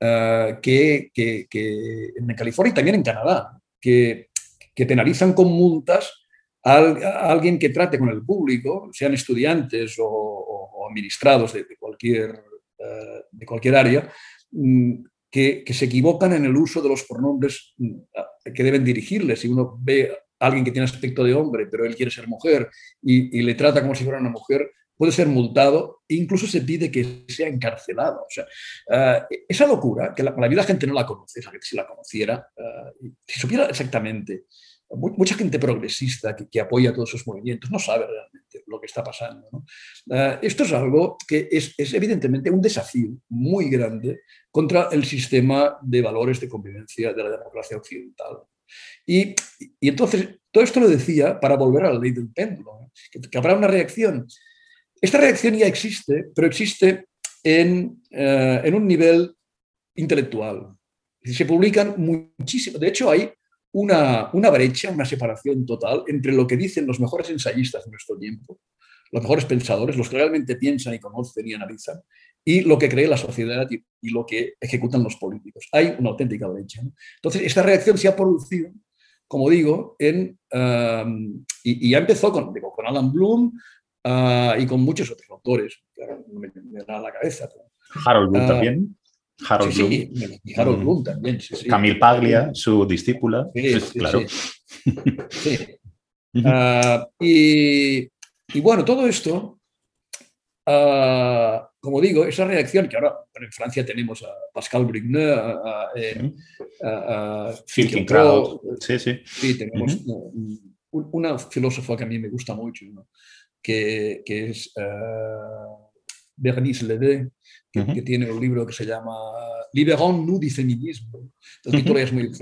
uh, que, que, en California y también en Canadá, que, que penalizan con multas a, alguien que trate con el público, sean estudiantes o, administrados de, cualquier, uh, de cualquier área, um, que, que, se equivocan en el uso de los pronombres mm, que deben dirigirles. Si uno ve a alguien que tiene aspecto de hombre, pero él quiere ser mujer y, le trata como si fuera una mujer, puede ser multado e incluso se pide que sea encarcelado. O sea, uh, esa locura, que la, la, vida la gente no la conoce, si la conociera, uh, si supiera exactamente, mucha gente progresista que, apoya todos esos movimientos no sabe realmente lo que está pasando. Uh, esto es algo que es, evidentemente un desafío muy grande contra el sistema de valores de convivencia de la democracia occidental. Y, entonces, todo esto lo decía para volver a la ley del péndulo, que, habrá una reacción esta reacción ya existe, pero existe en, eh, en un nivel intelectual. Se publican muchísimo, de hecho hay una, una brecha, una separación total entre lo que dicen los mejores ensayistas de nuestro tiempo, los mejores pensadores, los que realmente piensan y conocen y analizan, y lo que cree la sociedad y, lo que ejecutan los políticos. Hay una auténtica brecha. ¿no? Entonces, esta reacción se ha producido, como digo, en, um, y, y, ya empezó con, digo, con Alan Bloom, uh, y con muchos otros autores, que ahora no me, me da la cabeza. Harold Bloom uh, también. Harold sí, Bloom. Sí, y Harold mm. También. Sí, sí. Camille Paglia, su discípula. Sí, sí claro. Sí. uh, y, y, bueno, todo esto, como digo, esa reacción que ahora en Francia tenemos a Pascal Brigneux, a, a, a Phil Crowd. Sí, sí. Sí, tenemos -huh. una, una filósofa que a mí me gusta mucho, ¿no? que, que es uh, Bernice Ledet, que, uh -huh. que, tiene un libro que se llama Liberons-nous du feminismo. El título uh -huh. es muy...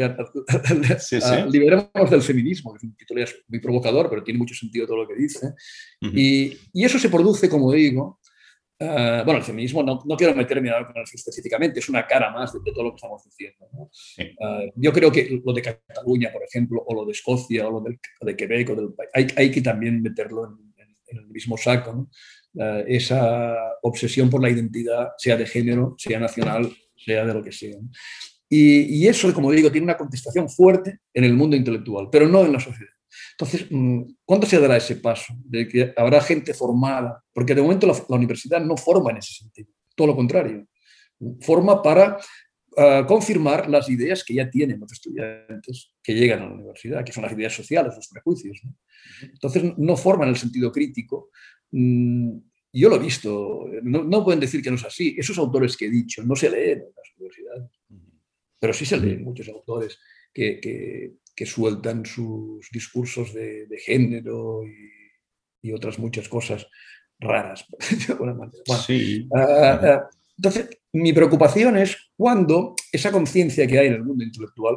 sí, sí. Uh, Liberemos del feminismo, es un título muy provocador, pero tiene mucho sentido todo lo que dice. y, y, eso se produce, como digo, Uh, bueno, el feminismo no, no, quiero meterme ahora con eso específicamente, es una cara más de, de todo lo que estamos diciendo. ¿no? Sí. Uh, yo creo que lo de Cataluña, por ejemplo, o lo de Escocia, o lo del, de Quebec, o del, hay, hay que también meterlo en, en el mismo saco, ¿no? Uh, esa obsesión por la identidad, sea de género, sea nacional, sea de lo que sea. Y, eso, como digo, tiene una contestación fuerte en el mundo intelectual, pero no en la sociedad. Entonces, mm, ¿cuándo se dará ese paso? De que habrá gente formada, porque de momento la, universidad no forma en ese sentido. todo lo contrario. Forma para uh, confirmar las ideas que ya tienen los estudiantes que llegan a la universidad, que son las ideas sociales, los prejuicios. Entonces, no forman el sentido crítico. Mm, yo lo he visto, no, no, pueden decir que no es así. Esos autores que he dicho no se leen en las universidades, pero sí se leen muchos autores que, que, que sueltan sus discursos de, de género y, y, otras muchas cosas raras, de alguna manera. Bueno, sí. uh, uh, entonces, mi preocupación es cuando esa conciencia que hay en el mundo intelectual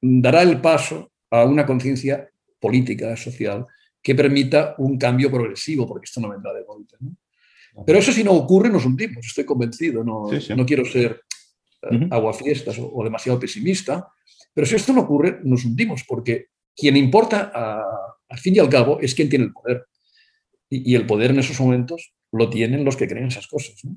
dará el paso a una conciencia política, social, que permita un cambio progresivo, porque esto no vendrá de golpe. ¿no? Pero eso si no ocurre, nos hundimos, estoy convencido, no, sí, sí. no quiero ser uh aguafiestas o, o, demasiado pesimista, pero si esto no ocurre, nos hundimos, porque quien importa a, al fin y al cabo es quien tiene el poder. Y, y, el poder en esos momentos lo tienen los que creen esas cosas. ¿no?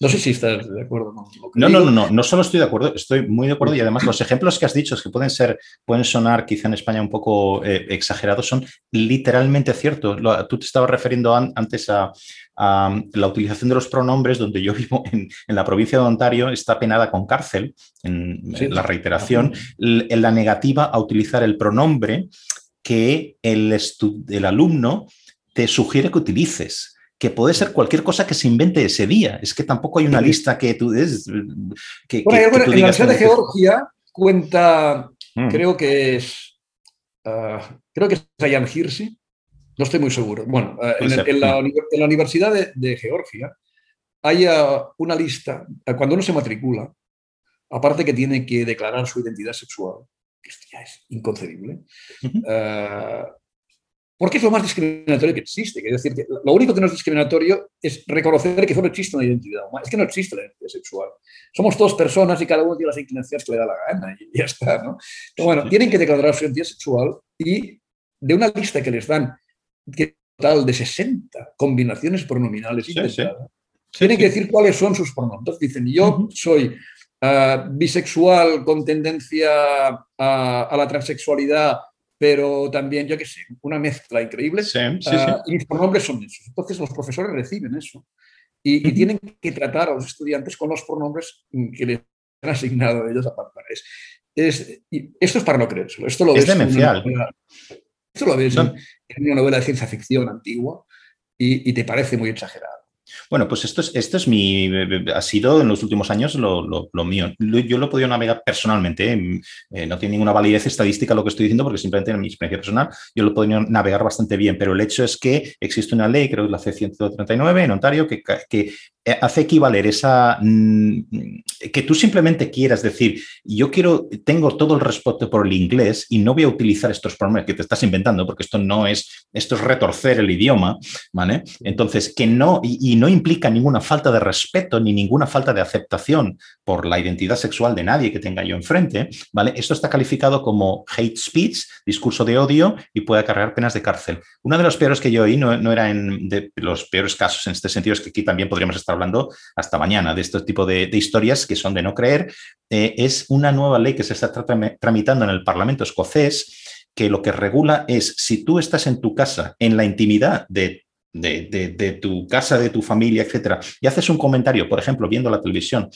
No sé si estás de acuerdo con lo que No, digo. no, no, no, no solo estoy de acuerdo, estoy muy de acuerdo y además los ejemplos que has dicho, que pueden ser, pueden sonar quizá en España un poco eh, exagerados, son literalmente ciertos. Lo, tú te estabas refiriendo an, antes a, a, la utilización de los pronombres, donde yo vivo en, en la provincia de Ontario, está penada con cárcel, en, sí. en la reiteración, en la negativa a utilizar el pronombre que el, el alumno te sugiere que utilices que puede ser cualquier cosa que se invente ese día. Es que tampoco hay una lista que tú. Que, bueno, que, bueno, que tú en la Universidad de Georgia cuenta, mm. creo que es. Uh, creo que es Sayan Hirsi, no estoy muy seguro. Bueno, uh, en, el, en, la, en, la, Universidad de, de Georgia hay uh, una lista, cuando uno se matricula, aparte que tiene que declarar su identidad sexual, que esto ya es inconcebible, uh -huh porque es lo más discriminatorio que existe. Es decir, que lo único que no es discriminatorio es reconocer que solo existe una identidad humana. Es que no existe la identidad sexual. Somos todas personas y cada uno tiene las inclinaciones que le da la gana y ya está. ¿no? Pero bueno, tienen que declarar su identidad sexual y de una lista que les dan, que total de 60 combinaciones pronominales sí, sí. tienen que decir cuáles son sus pronombres. Dicen, yo uh -huh. soy uh, bisexual con tendencia a, a la transexualidad pero también, yo qué sé, una mezcla increíble. Sí, sí, uh, y mis pronombres son esos. Entonces los profesores reciben eso y, uh tienen que tratar a los estudiantes con los pronombres que les han asignado a ellos a. Es, es, esto es para no creérselo. Esto lo es demencial. Novela, esto lo ves no. en, una novela de ciencia ficción antigua y, y te parece muy exagerado. Bueno, pues esto es, esto es mi, ha sido en los últimos años lo, lo, lo mío. Yo lo he podido navegar personalmente, ¿eh? Eh, no tiene ninguna validez estadística lo que estoy diciendo porque simplemente en mi experiencia personal yo lo he podido navegar bastante bien, pero el hecho es que existe una ley, creo que la C-139 en Ontario, que, que eh, hace equivaler esa mm, que tú simplemente quieras decir, yo quiero, tengo todo el respeto por el inglés y no voy a utilizar estos pronombres que te estás inventando, porque esto no es, esto es retorcer el idioma, ¿vale? Entonces, que no, y, y no implica ninguna falta de respeto ni ninguna falta de aceptación por la identidad sexual de nadie que tenga yo enfrente, ¿vale? Esto está calificado como hate speech, discurso de odio y puede acarrear penas de cárcel. Uno de los peores que yo oí, no, era en de los peores casos en este sentido, es que aquí también podríamos estar hablando hasta mañana de este tipo de, de historias que son de no creer, eh, es una nueva ley que se está tramitando en el Parlamento escocés que lo que regula es si tú estás en tu casa, en la intimidad de de, de, de, tu casa, de tu familia, etcétera, y haces un comentario, por ejemplo, viendo la televisión,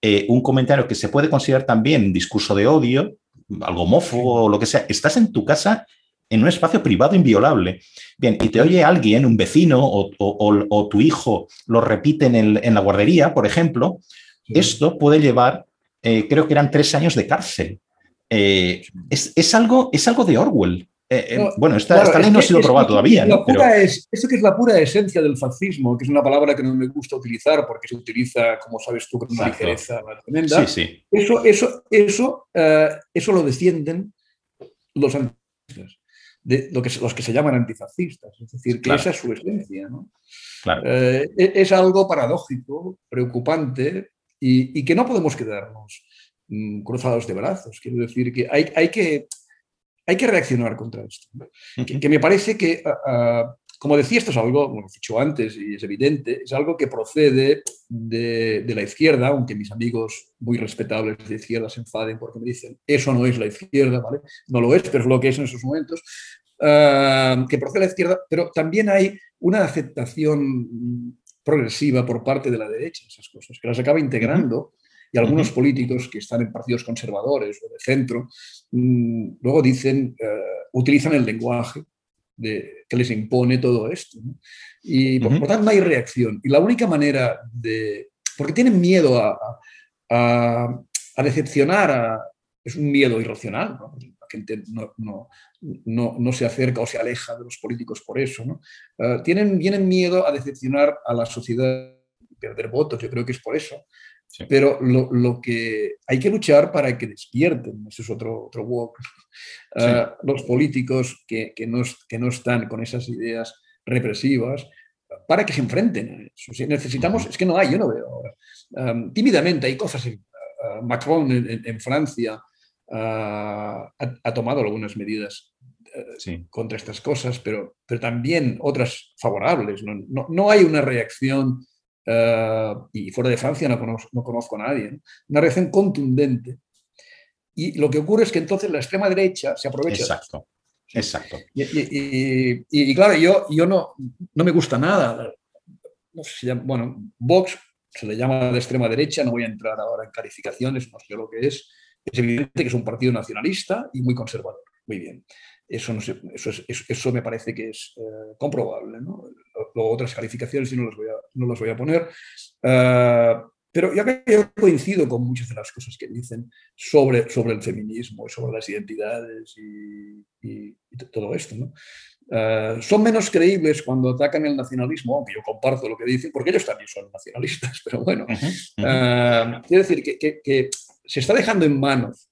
eh, un comentario que se puede considerar también discurso de odio, algo homófobo o lo que sea, estás en tu casa en un espacio privado inviolable. Bien, y te oye alguien, un vecino o, o, o tu hijo lo repite en, el, en, la guardería, por ejemplo, sí. esto puede llevar, eh, creo que eran tres años de cárcel. Eh, es, es, algo, es algo de Orwell. Eh, eh, no, bueno, esta, claro, esta ley no ha sido probada todavía. ¿no? Pero... Es, esto que es la pura esencia del fascismo, que es una palabra que no me gusta utilizar porque se utiliza, como sabes tú, con una ligereza tremenda. Sí, sí. Eso, eso, eso, uh, eso lo defienden los antifascistas, de, lo que, los que se llaman antifascistas. Es decir, que claro. esa es su esencia. ¿no? Claro. Uh, es algo paradójico, preocupante y, y que no podemos quedarnos um, cruzados de brazos. Quiero decir que hay, hay que hay que reaccionar contra esto. ¿no? Uh -huh. que, que, me parece que, uh, como decía, esto es algo, bueno, he dicho antes y es evidente, es algo que procede de, de, la izquierda, aunque mis amigos muy respetables de izquierda se enfaden porque me dicen, eso no es la izquierda, ¿vale? No lo es, pero es lo que es en esos momentos, uh, que procede de la izquierda, pero también hay una aceptación progresiva por parte de la derecha, esas cosas, que las acaba integrando. Y algunos políticos que están en partidos conservadores o de centro, mm, luego dicen, eh, utilizan el lenguaje de, que les impone todo esto. Y por, lo tanto no hay reacción. Y la única manera de... Porque tienen miedo a, a, a decepcionar, a, es un miedo irracional. ¿no? La gente no, no, no, no, se acerca o se aleja de los políticos por eso. ¿no? Uh, tienen, tienen miedo a decepcionar a la sociedad, perder votos, yo creo que es por eso. Sí. Pero lo, lo, que hay que luchar para que despierten, eso es otro, otro walk, uh, sí. los políticos que, que, no, que no están con esas ideas represivas, para que se enfrenten a eso. Si necesitamos, es que no hay, yo no veo ahora. Um, tímidamente hay cosas en uh, Macron en, en Francia, Uh, ha, ha, tomado algunas medidas uh, sí. contra estas cosas, pero, pero también otras favorables. No, no, no hay una reacción, uh, y fuera de Francia no conozco, no conozco a nadie, ¿no? una reacción contundente. Y lo que ocurre es que entonces la extrema derecha se aprovecha. Exacto, exacto. Y, y, y, y, claro, yo, yo no, no me gusta nada. No sé si llama, bueno, Vox se le llama de extrema derecha, no voy a entrar ahora en calificaciones, no sé lo que es es evidente que es un partido nacionalista y muy conservador. Muy bien. Eso, no sé, eso, es, eso, me parece que es eh, comprobable. ¿no? Luego otras calificaciones y no las voy a, no las voy a poner. Uh, pero yo, yo, coincido con muchas de las cosas que dicen sobre, sobre el feminismo y sobre las identidades y, y, y todo esto. ¿no? Uh, son menos creíbles cuando atacan el nacionalismo, aunque yo comparto lo que dicen, porque ellos también son nacionalistas, pero bueno. Uh -huh, uh quiero decir que, que, que, se está dejando en manos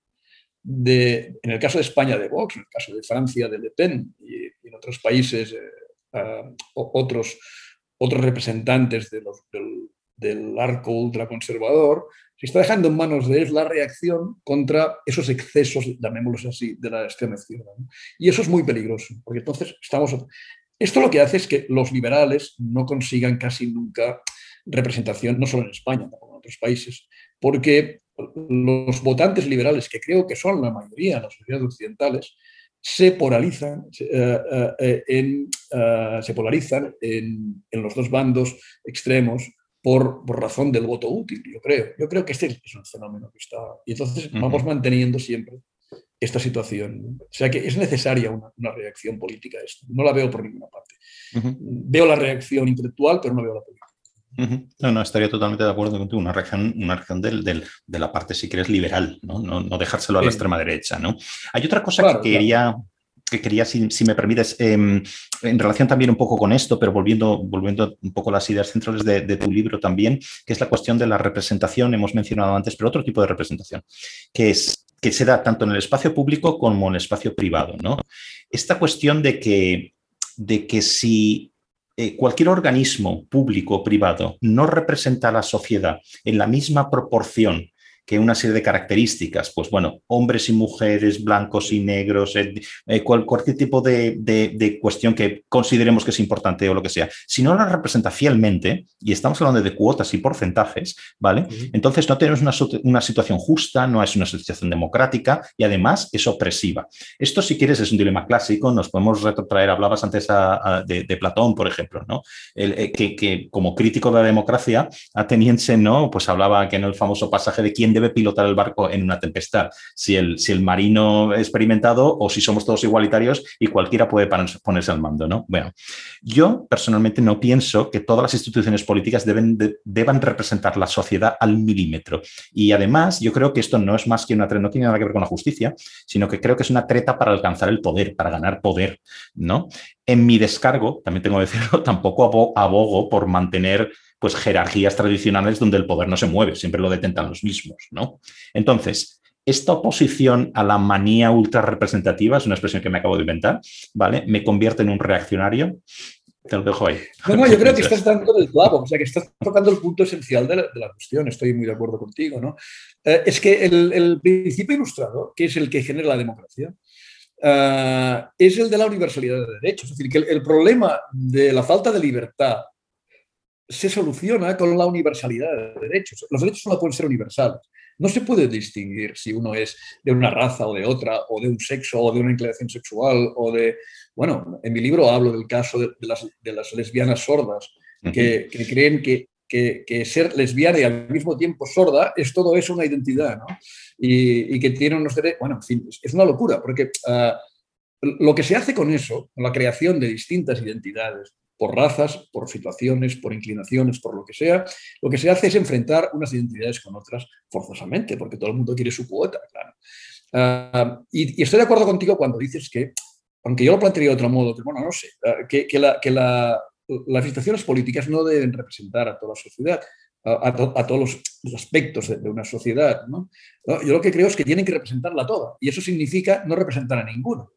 de, en el caso de España, de Vox, en el caso de Francia, de Le Pen y, en otros países, eh, uh, otros, otros representantes de los, del, del, arco ultraconservador, se está dejando en manos de ellos la reacción contra esos excesos, llamémoslos así, de la extrema izquierda. ¿no? Y eso es muy peligroso, porque entonces estamos... Esto lo que hace es que los liberales no consigan casi nunca representación, no solo en España, tampoco en otros países, porque los votantes liberales, que creo que son la mayoría en las sociedades occidentales, se polarizan, uh, uh, en, uh, se polarizan en, en, los dos bandos extremos por, por, razón del voto útil, yo creo. Yo creo que este es un fenómeno que está... Y entonces uh -huh. vamos manteniendo siempre esta situación. O sea que es necesaria una, una reacción política a esto. No la veo por ninguna parte. -huh. Veo la reacción intelectual, pero no veo la política. No, no, estaría totalmente de acuerdo contigo. Una reacción, una reacción del, del, de la parte, si quieres, liberal, ¿no? No, no dejárselo a la extrema derecha, ¿no? Hay otra cosa claro, que quería, claro. que quería si, si me permites, eh, en relación también un poco con esto, pero volviendo, volviendo un poco a las ideas centrales de, de, tu libro también, que es la cuestión de la representación, hemos mencionado antes, pero otro tipo de representación, que es que se da tanto en el espacio público como en el espacio privado, ¿no? Esta cuestión de que, de que si eh, cualquier organismo público o privado no representa a la sociedad en la misma proporción que una serie de características, pues bueno, hombres y mujeres, blancos y negros, eh, eh, cual, cualquier tipo de, de, de, cuestión que consideremos que es importante o lo que sea, si no la representa fielmente, y estamos hablando de cuotas y porcentajes, ¿vale? Uh -huh. Entonces no tenemos una, una, situación justa, no es una situación democrática y además es opresiva. Esto, si quieres, es un dilema clásico, nos podemos retrotraer, hablabas antes a, a, de, de, Platón, por ejemplo, ¿no? El, eh, que, que, como crítico de la democracia, ateniense, ¿no? Pues hablaba que en el famoso pasaje de quién debe pilotar el barco en una tempestad, si el, si el marino experimentado o si somos todos igualitarios y cualquiera puede ponerse al mando, ¿no? Bueno, yo personalmente no pienso que todas las instituciones políticas deben, de, deban representar la sociedad al milímetro. Y además, yo creo que esto no es más que una treta, no tiene nada que ver con la justicia, sino que creo que es una treta para alcanzar el poder, para ganar poder, ¿no? En mi descargo, también tengo que decirlo, tampoco abogo por mantener pues jerarquías tradicionales donde el poder no se mueve, siempre lo detentan los mismos, ¿no? Entonces, esta oposición a la manía ultra representativa, es una expresión que me acabo de inventar, ¿vale? Me convierte en un reaccionario. Te lo dejo ahí. No, no, yo creo que estás dando el clavo, o sea, que estás tocando el punto esencial de la, de la cuestión, estoy muy de acuerdo contigo, ¿no? Eh, es que el, el, principio ilustrado, que es el que genera la democracia, uh, es el de la universalidad de derechos. Es decir, que el, el problema de la falta de libertad se soluciona con la universalidad de derechos. Los derechos solo pueden ser universales. No se puede distinguir si uno es de una raza o de otra, o de un sexo, o de una inclinación sexual, o de... Bueno, en mi libro hablo del caso de, de, las, de las, lesbianas sordas que, creen que, que, ser lesbiana y al mismo tiempo sorda es todo eso una identidad, ¿no? Y, que tienen unos derechos. Bueno, en fin, es una locura, porque ah, lo que se hace con eso, con la creación de distintas identidades, por razas, por situaciones, por inclinaciones, por lo que sea, lo que se hace es enfrentar unas identidades con otras forzosamente, porque todo el mundo quiere su cuota, claro. Ah, y, estoy de acuerdo contigo cuando dices que, aunque yo lo plantearía de otro modo, que, bueno, no sé, ah, que, que, la, que la, las instituciones políticas no deben representar a toda la sociedad, a, todos los aspectos de, una sociedad. Yo lo que creo es que tienen que representarla toda, y eso significa no representar a ninguno.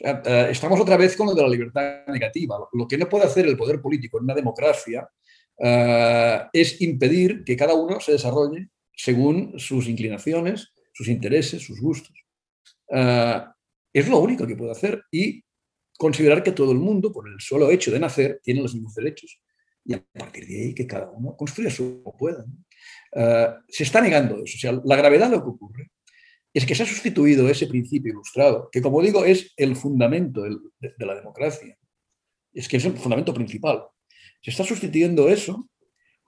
Eh, estamos otra vez con lo de la libertad negativa. Lo que no puede hacer el poder político en una democracia eh, es impedir que cada uno se desarrolle según sus inclinaciones, sus intereses, sus gustos. Eh, es lo único que puede hacer y considerar que todo el mundo, por el solo hecho de nacer, tiene los mismos derechos. Y a partir de ahí que cada uno construya su pueda. se está negando eso. O sea, la gravedad de lo que ocurre es que se ha sustituido ese principio ilustrado, que como digo es el fundamento de, la democracia, es que es el fundamento principal. Se está sustituyendo eso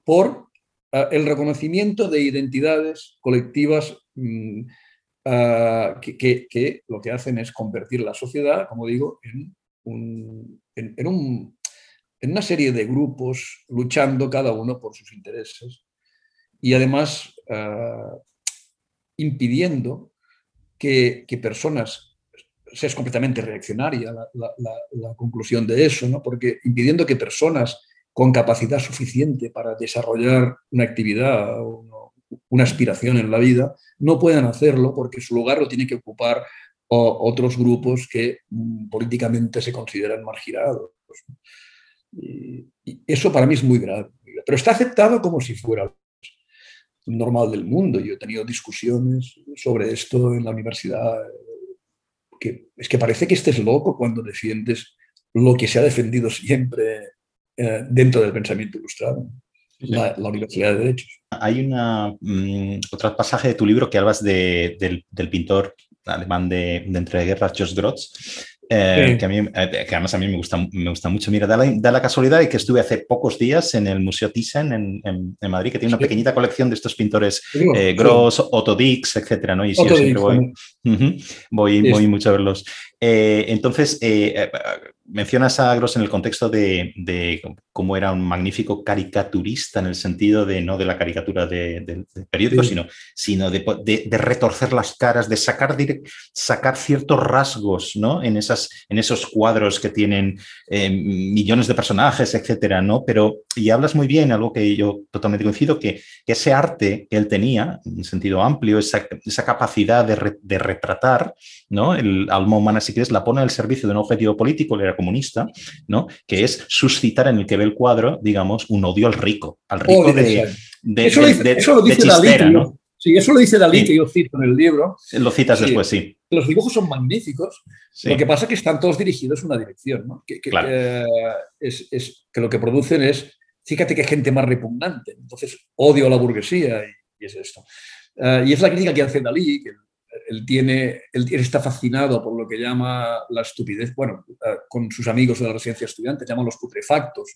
por eh, el reconocimiento de identidades colectivas mm, eh, que, lo que hacen es convertir la sociedad, como digo, en, una serie de grupos luchando cada uno por sus intereses y además eh, impidiendo que, personas, es completamente reaccionaria la, conclusión de eso, ¿no? porque impidiendo que personas con capacidad suficiente para desarrollar una actividad una aspiración en la vida no puedan hacerlo porque su lugar lo tiene que ocupar otros grupos que mm, políticamente se consideran marginados. Y, y eso para mí es muy grave, pero está aceptado como si fuera normal del mundo. Yo he tenido discusiones sobre esto en la universidad, que es que parece que estés loco cuando defiendes lo que se ha defendido siempre eh, dentro del pensamiento ilustrado. La, Universidad de Derechos. Hay una, mm, otro pasaje de tu libro que hablas de, del, del, pintor alemán de, de entreguerras, Jos Grotz, eh, que, a mí, eh, que, además a mí me gusta, me gusta mucho. Mira, da la, da la, casualidad de que estuve hace pocos días en el Museo Thyssen en, en, Madrid, que tiene una pequeñita colección de estos pintores eh, Gross, Otto Dix, etcétera, ¿no? Y sí, yo siempre voy, voy, voy mucho a verlos. Eh, entonces, mencionas a Gross en el contexto de, de, cómo era un magnífico caricaturista en el sentido de no de la caricatura de, de, periódico, sino, sino de, retorcer las caras, de sacar, sacar ciertos rasgos ¿no? en, esas, en esos cuadros que tienen eh, millones de personajes, etcétera, ¿no? Pero, y hablas muy bien, algo que yo totalmente coincido, que, que ese arte que él tenía, en sentido amplio, esa, esa capacidad de, retratar, ¿no? El alma humana, si quieres, la pone al servicio de un objetivo político, era comunista, ¿no? Que es suscitar en el que ve el cuadro, digamos, un odio al rico, al rico de, eso, lo dice Dalí, ¿no? Sí, eso lo dice Dalí, que yo cito en el libro. Lo citas después, sí. Los dibujos son magníficos. Lo que pasa es que están todos dirigidos en una dirección, ¿no? Que, eh, es, que lo que producen es, fíjate qué gente más repugnante. Entonces, odio a la burguesía y, es esto. Eh, y es la crítica que hace Dalí, que él, tiene, él está fascinado por lo que llama la estupidez, bueno, eh, con sus amigos de la residencia estudiante, llaman los putrefactos,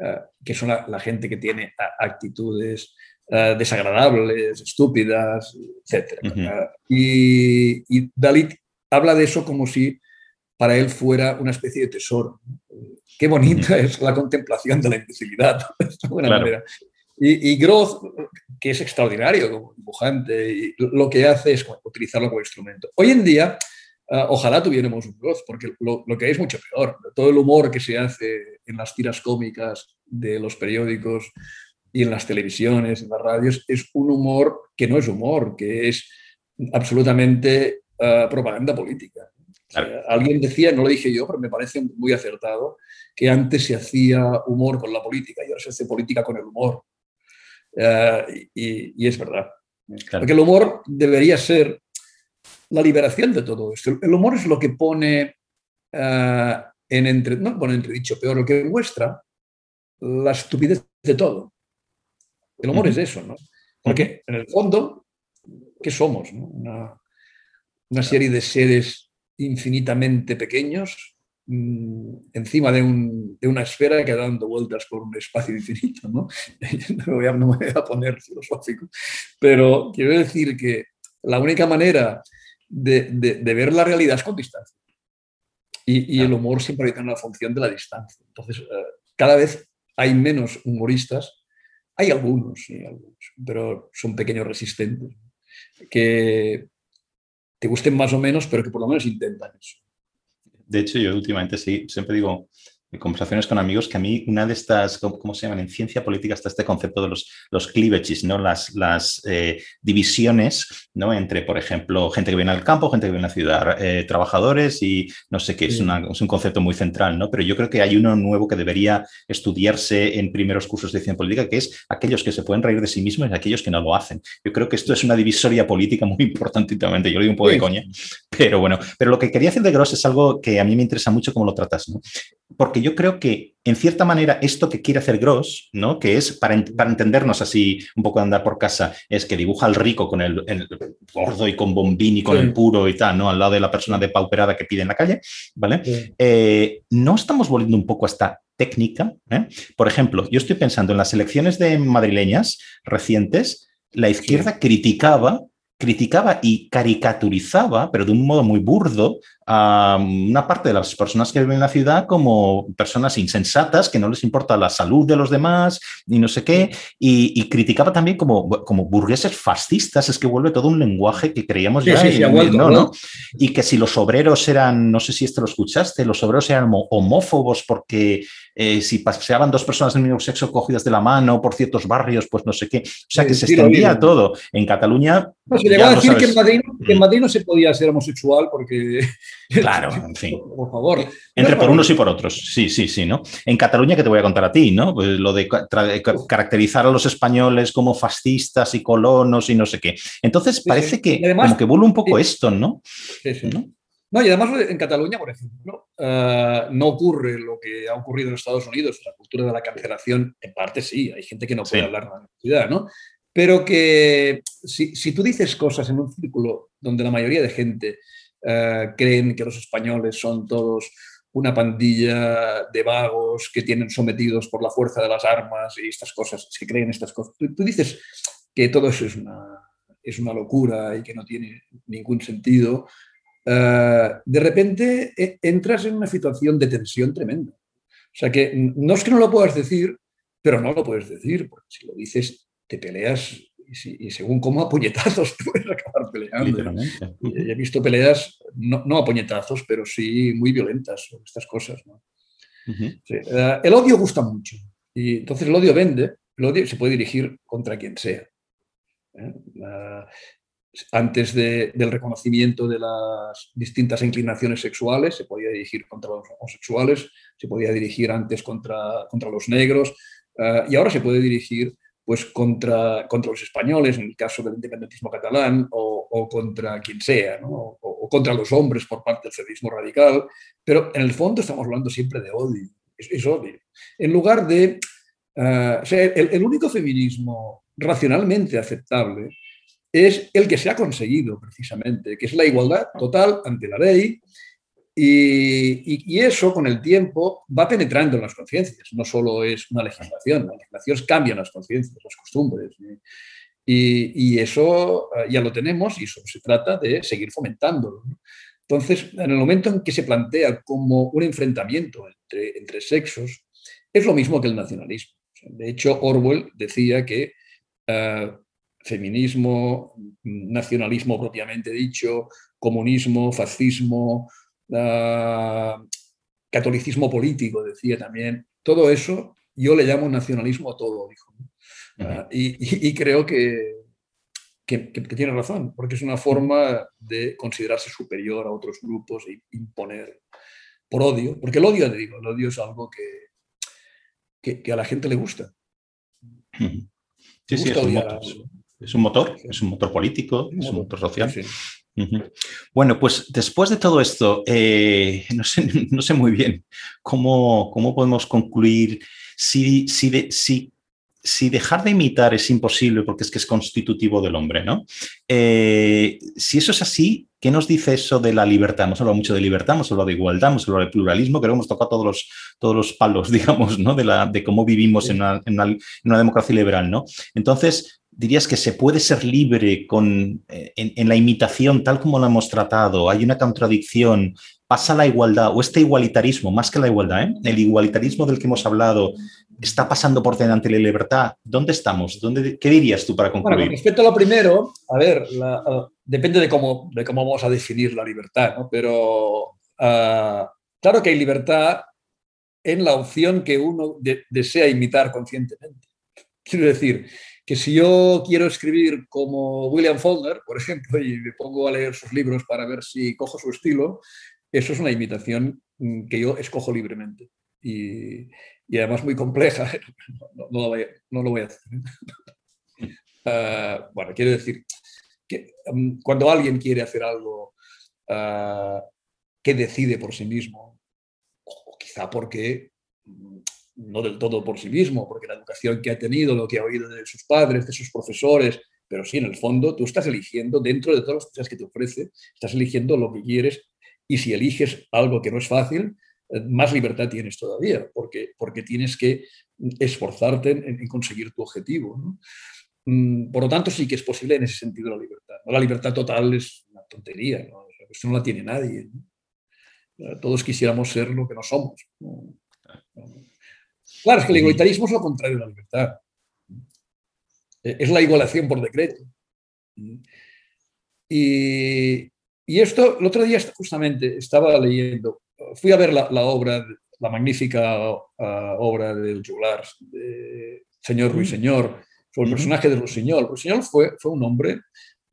eh, que son la, gente que tiene actitudes eh, desagradables, estúpidas, etc. y, y Dalit habla de eso como si para él fuera una especie de tesoro. Qué bonita es la contemplación de la imbecilidad. de buena manera. Y, y Groth, que es extraordinario como dibujante, y lo que hace es utilizarlo como instrumento. Hoy en día, ah, ojalá tuviéramos un Groth, porque lo, lo, que hay es mucho peor. Todo el humor que se hace en las tiras cómicas de los periódicos y en las televisiones, en las radios, es un humor que no es humor, que es absolutamente ah, propaganda política. alguien decía, no lo dije yo, pero me parece muy acertado, que antes se hacía humor con la política y ahora se hace política con el humor. Y, es verdad. Porque el humor debería ser la liberación de todo esto. El humor es lo que pone eh, en entre, no pone entredicho, peor, lo que muestra la estupidez de todo. El humor es eso, ¿no? Porque en el fondo, ¿qué somos? Una, una, serie de seres infinitamente pequeños, encima de, una esfera que dando vueltas por un espacio infinito. ¿no? No, me voy a, poner filosófico, pero quiero decir que la única manera de, ver la realidad es con distancia. Y, el humor siempre tiene una función de la distancia. Entonces, eh, cada vez hay menos humoristas, hay algunos, sí, algunos, pero son pequeños resistentes, que te gusten más o menos, pero que por lo menos intentan eso. De hecho, yo últimamente sí, siempre digo, conversaciones con amigos que a mí una de estas, ¿cómo se llaman? En ciencia política está este concepto de los, los cleavages, ¿no? Las, las eh, divisiones, ¿no? Entre, por ejemplo, gente que viene al campo, gente que viene a la ciudad, eh, trabajadores y no sé qué, es, es, un concepto muy central, ¿no? Pero yo creo que hay uno nuevo que debería estudiarse en primeros cursos de ciencia política, que es aquellos que se pueden reír de sí mismos y aquellos que no lo hacen. Yo creo que esto es una divisoria política muy importante, yo lo digo un poco de coña, pero bueno, pero lo que quería hacer de Gross es algo que a mí me interesa mucho cómo lo tratas, ¿no? Porque yo creo que, en cierta manera, esto que quiere hacer Gross, ¿no? que es, para, entendernos así, un poco de andar por casa, es que dibuja al rico con el, gordo y con bombín y con el puro y tal, ¿no? al lado de la persona depauperada que pide en la calle, ¿vale? Eh, no estamos volviendo un poco a esta técnica. ¿eh? Por ejemplo, yo estoy pensando en las elecciones de madrileñas recientes, la izquierda criticaba criticaba y caricaturizaba, pero de un modo muy burdo, a una parte de las personas que viven en la ciudad como personas insensatas, que no les importa la salud de los demás y no sé qué, y, criticaba también como, como burgueses fascistas, es que vuelve todo un lenguaje que creíamos ya, ¿no? y que si los obreros eran, no sé si esto lo escuchaste, los obreros eran homófobos porque eh, si paseaban dos personas del mismo sexo cogidas de la mano por ciertos barrios, pues no sé qué, o sea que se extendía todo. En Cataluña... se llegó a decir que en, Madrid, que en Madrid no se podía ser homosexual porque Claro, en fin. Por favor. Entre por unos y por otros. Sí, sí, sí, ¿no? En Cataluña, que te voy a contar a ti, ¿no? Pues lo de caracterizar a los españoles como fascistas y colonos y no sé qué. Entonces, parece que como que vuelve un poco esto, ¿no? Sí, sí. ¿no? Y además en Cataluña, por ejemplo, eh, no ocurre lo que ha ocurrido en Estados Unidos, la cultura de la cancelación, en parte sí, hay gente que no puede hablar de la universidad, ¿no? Pero que si, si, tú dices cosas en un círculo donde la mayoría de gente eh, creen que los españoles son todos una pandilla de vagos que tienen sometidos por la fuerza de las armas y estas cosas, que creen estas cosas. Tú, dices que todo eso es una, es una locura y que no tiene ningún sentido. Eh, de repente eh, entras en una situación de tensión tremenda. O sea que no es que no lo puedas decir, pero no lo puedes decir, porque si lo dices te peleas y, según cómo a puñetazos puedes acabar peleando. he visto peleas, no, no, a puñetazos, pero sí muy violentas estas cosas. Eh, el odio gusta mucho. Y entonces el odio vende, el odio se puede dirigir contra quien sea. ¿eh? Antes del reconocimiento de las distintas inclinaciones sexuales, se podía dirigir contra los homosexuales, se podía dirigir antes contra, contra los negros, eh, y ahora se puede dirigir pues contra, contra los españoles, en el caso del independentismo catalán, o, contra quien sea, o, contra los hombres por parte del feminismo radical, pero en el fondo estamos hablando siempre de odio, es, odio. En lugar de... Eh, el, el único feminismo racionalmente aceptable es el que se ha conseguido precisamente, que es la igualdad total ante la ley, y, eso con el tiempo va penetrando en las conciencias, no solo es una legislación, las legislaciones cambian las conciencias, las costumbres. Y, eso eh, ya lo tenemos y eso se trata de seguir fomentándolo. Entonces, en el momento en que se plantea como un enfrentamiento entre, entre sexos, es lo mismo que el nacionalismo. De hecho, Orwell decía que eh, feminismo, nacionalismo propiamente dicho, comunismo, fascismo, catolicismo político, decía también. Todo eso yo le llamo nacionalismo a todo, dijo. Ah, y, creo que, que, tiene razón, porque es una forma de considerarse superior a otros grupos e imponer por odio, porque el odio, digo, el odio es algo que, que, a la gente le gusta. Sí, sí, es, un motor, es un motor, es un motor político, es un motor social. Bueno, pues después de todo esto, eh, no, sé, muy bien cómo, cómo podemos concluir si, si, si, si dejar de imitar es imposible porque es que es constitutivo del hombre, ¿no? Eh, si eso es así, ¿qué nos dice eso de la libertad? Hemos hablado mucho de libertad, hemos hablado de igualdad, hemos hablado de pluralismo, creo que hemos tocado todos los, todos los palos, digamos, ¿no? De, la, de cómo vivimos en una, en, una, democracia liberal, ¿no? Entonces, dirías que se puede ser libre con, eh, en, la imitación tal como lo hemos tratado, hay una contradicción, pasa la igualdad o este igualitarismo, más que la igualdad, ¿eh? el igualitarismo del que hemos hablado está pasando por delante de la libertad. ¿Dónde estamos? ¿Dónde, ¿Qué dirías tú para concluir? Bueno, respecto a lo primero, a ver, depende de cómo, de cómo vamos a definir la libertad, ¿no? pero ah, claro que hay libertad en la opción que uno desea imitar conscientemente. Quiero decir, que si yo quiero escribir como William Faulkner, por ejemplo, y me pongo a leer sus libros para ver si cojo su estilo, eso es una imitación mm, que yo escojo libremente. Y, además muy compleja, no, lo, voy a hacer. Ah, bueno, quiero decir que mm, cuando alguien quiere hacer algo ah, que decide por sí mismo, o quizá porque mm, no del todo por sí mismo, porque la educación que ha tenido, lo que ha oído de sus padres, de sus profesores, pero sí, en el fondo, tú estás eligiendo, dentro de todas las cosas que te ofrece, estás eligiendo lo que quieres y si eliges algo que no es fácil, eh, más libertad tienes todavía, porque, porque tienes que esforzarte en, conseguir tu objetivo. Mm, por lo tanto, sí que es posible en ese sentido la libertad. La libertad total es una tontería, ¿no? eso no la tiene nadie. Todos quisiéramos ser lo que no somos. Claro, es que el igualitarismo es lo contrario de la libertad. Es la igualación por decreto. Y, y esto, el otro día justamente estaba leyendo, fui a ver la, obra, la magnífica uh, obra del Juglar, de Señor Ruiseñor, sobre el personaje de Ruiseñor. Ruiseñor fue, fue un hombre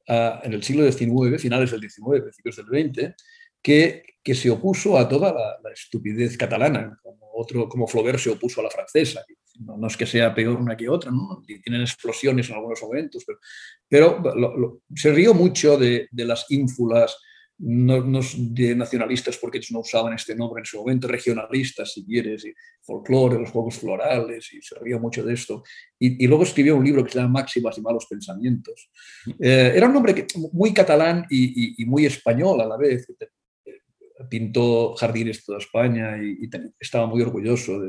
uh, en el siglo XIX, finales del XIX, principios del XX, que, que se opuso a toda la, estupidez catalana, como, otro, como Flaubert se opuso a la francesa. No, es que sea peor una que otra, ¿no? tienen explosiones en algunos momentos, pero, pero se rió mucho de, de las ínfulas no, de nacionalistas porque ellos no usaban este nombre en su momento, regionalistas, si quieres, y folclore, los juegos florales, y se río mucho de esto. Y, luego escribió un libro que se llama Máximas y Malos Pensamientos. Eh, era un hombre muy catalán y, muy español a la vez. Pintó jardines de toda España y, estaba muy orgulloso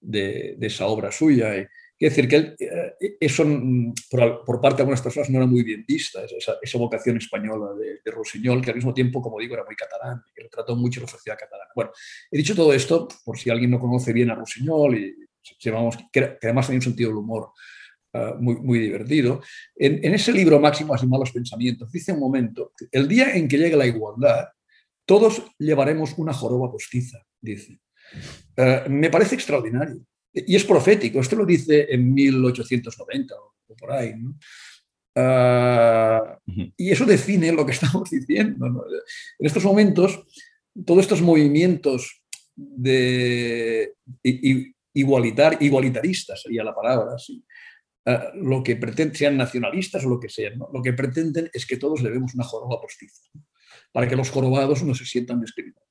de, de esa obra suya. Y, decir que eh, eso mm, por, parte de algunas personas no era muy bien vista, esa, vocación española de, de, Rossinyol, que al mismo tiempo, como digo, era muy catalán, que retrató mucho la sociedad catalana. Bueno, he dicho todo esto por si alguien no conoce bien a Rossinyol, y, que, además tenía un sentido del humor ah, muy, muy divertido. En, ese libro, Máximos y Malos Pensamientos, dice un momento, el día en que llegue la igualdad, todos llevaremos una joroba postiza, dice. Ah, me parece extraordinario. Y es profético, esto lo dice en 1890 o por ahí. Ah, y eso define lo que estamos diciendo. En estos momentos, todos estos movimientos de igualitar, igualitaristas, sería la palabra, ah, lo que pretenden, sean nacionalistas o lo que sean, lo que pretenden es que todos debemos una joroba postiza, para que los jorobados no se sientan discriminados.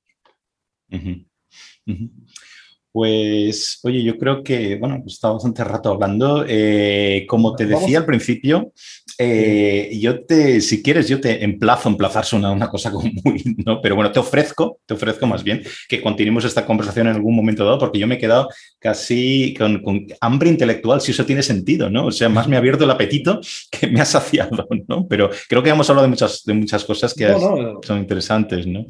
Pues, oye, yo creo que, bueno, pues estado bastante rato hablando. Eh, como te decía al principio, eh, yo te, si quieres, yo te emplazo, emplazarse una, una cosa como muy, ¿no? Pero bueno, te ofrezco, te ofrezco más bien que continuemos esta conversación en algún momento dado, porque yo me he quedado casi con, hambre intelectual, si eso tiene sentido, ¿no? O sea, más me ha abierto el apetito que me ha saciado, ¿no? Pero creo que hemos hablado de muchas, de muchas cosas que son interesantes, ¿no?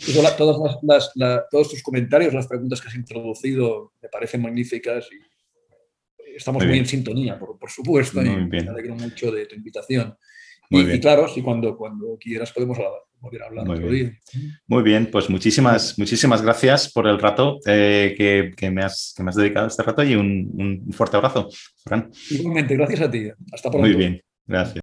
todos tus comentarios, las preguntas que has introducido me parecen magníficas y estamos muy, en sintonía, por, supuesto, y me alegro mucho de tu invitación. Y, claro, si cuando, cuando quieras podemos volver a hablar otro día. Muy bien, pues muchísimas, muchísimas gracias por el rato eh, que, que, me has, que me has dedicado este rato y un, un fuerte abrazo, Fran. Igualmente, gracias a ti. Hasta pronto. Muy bien, gracias.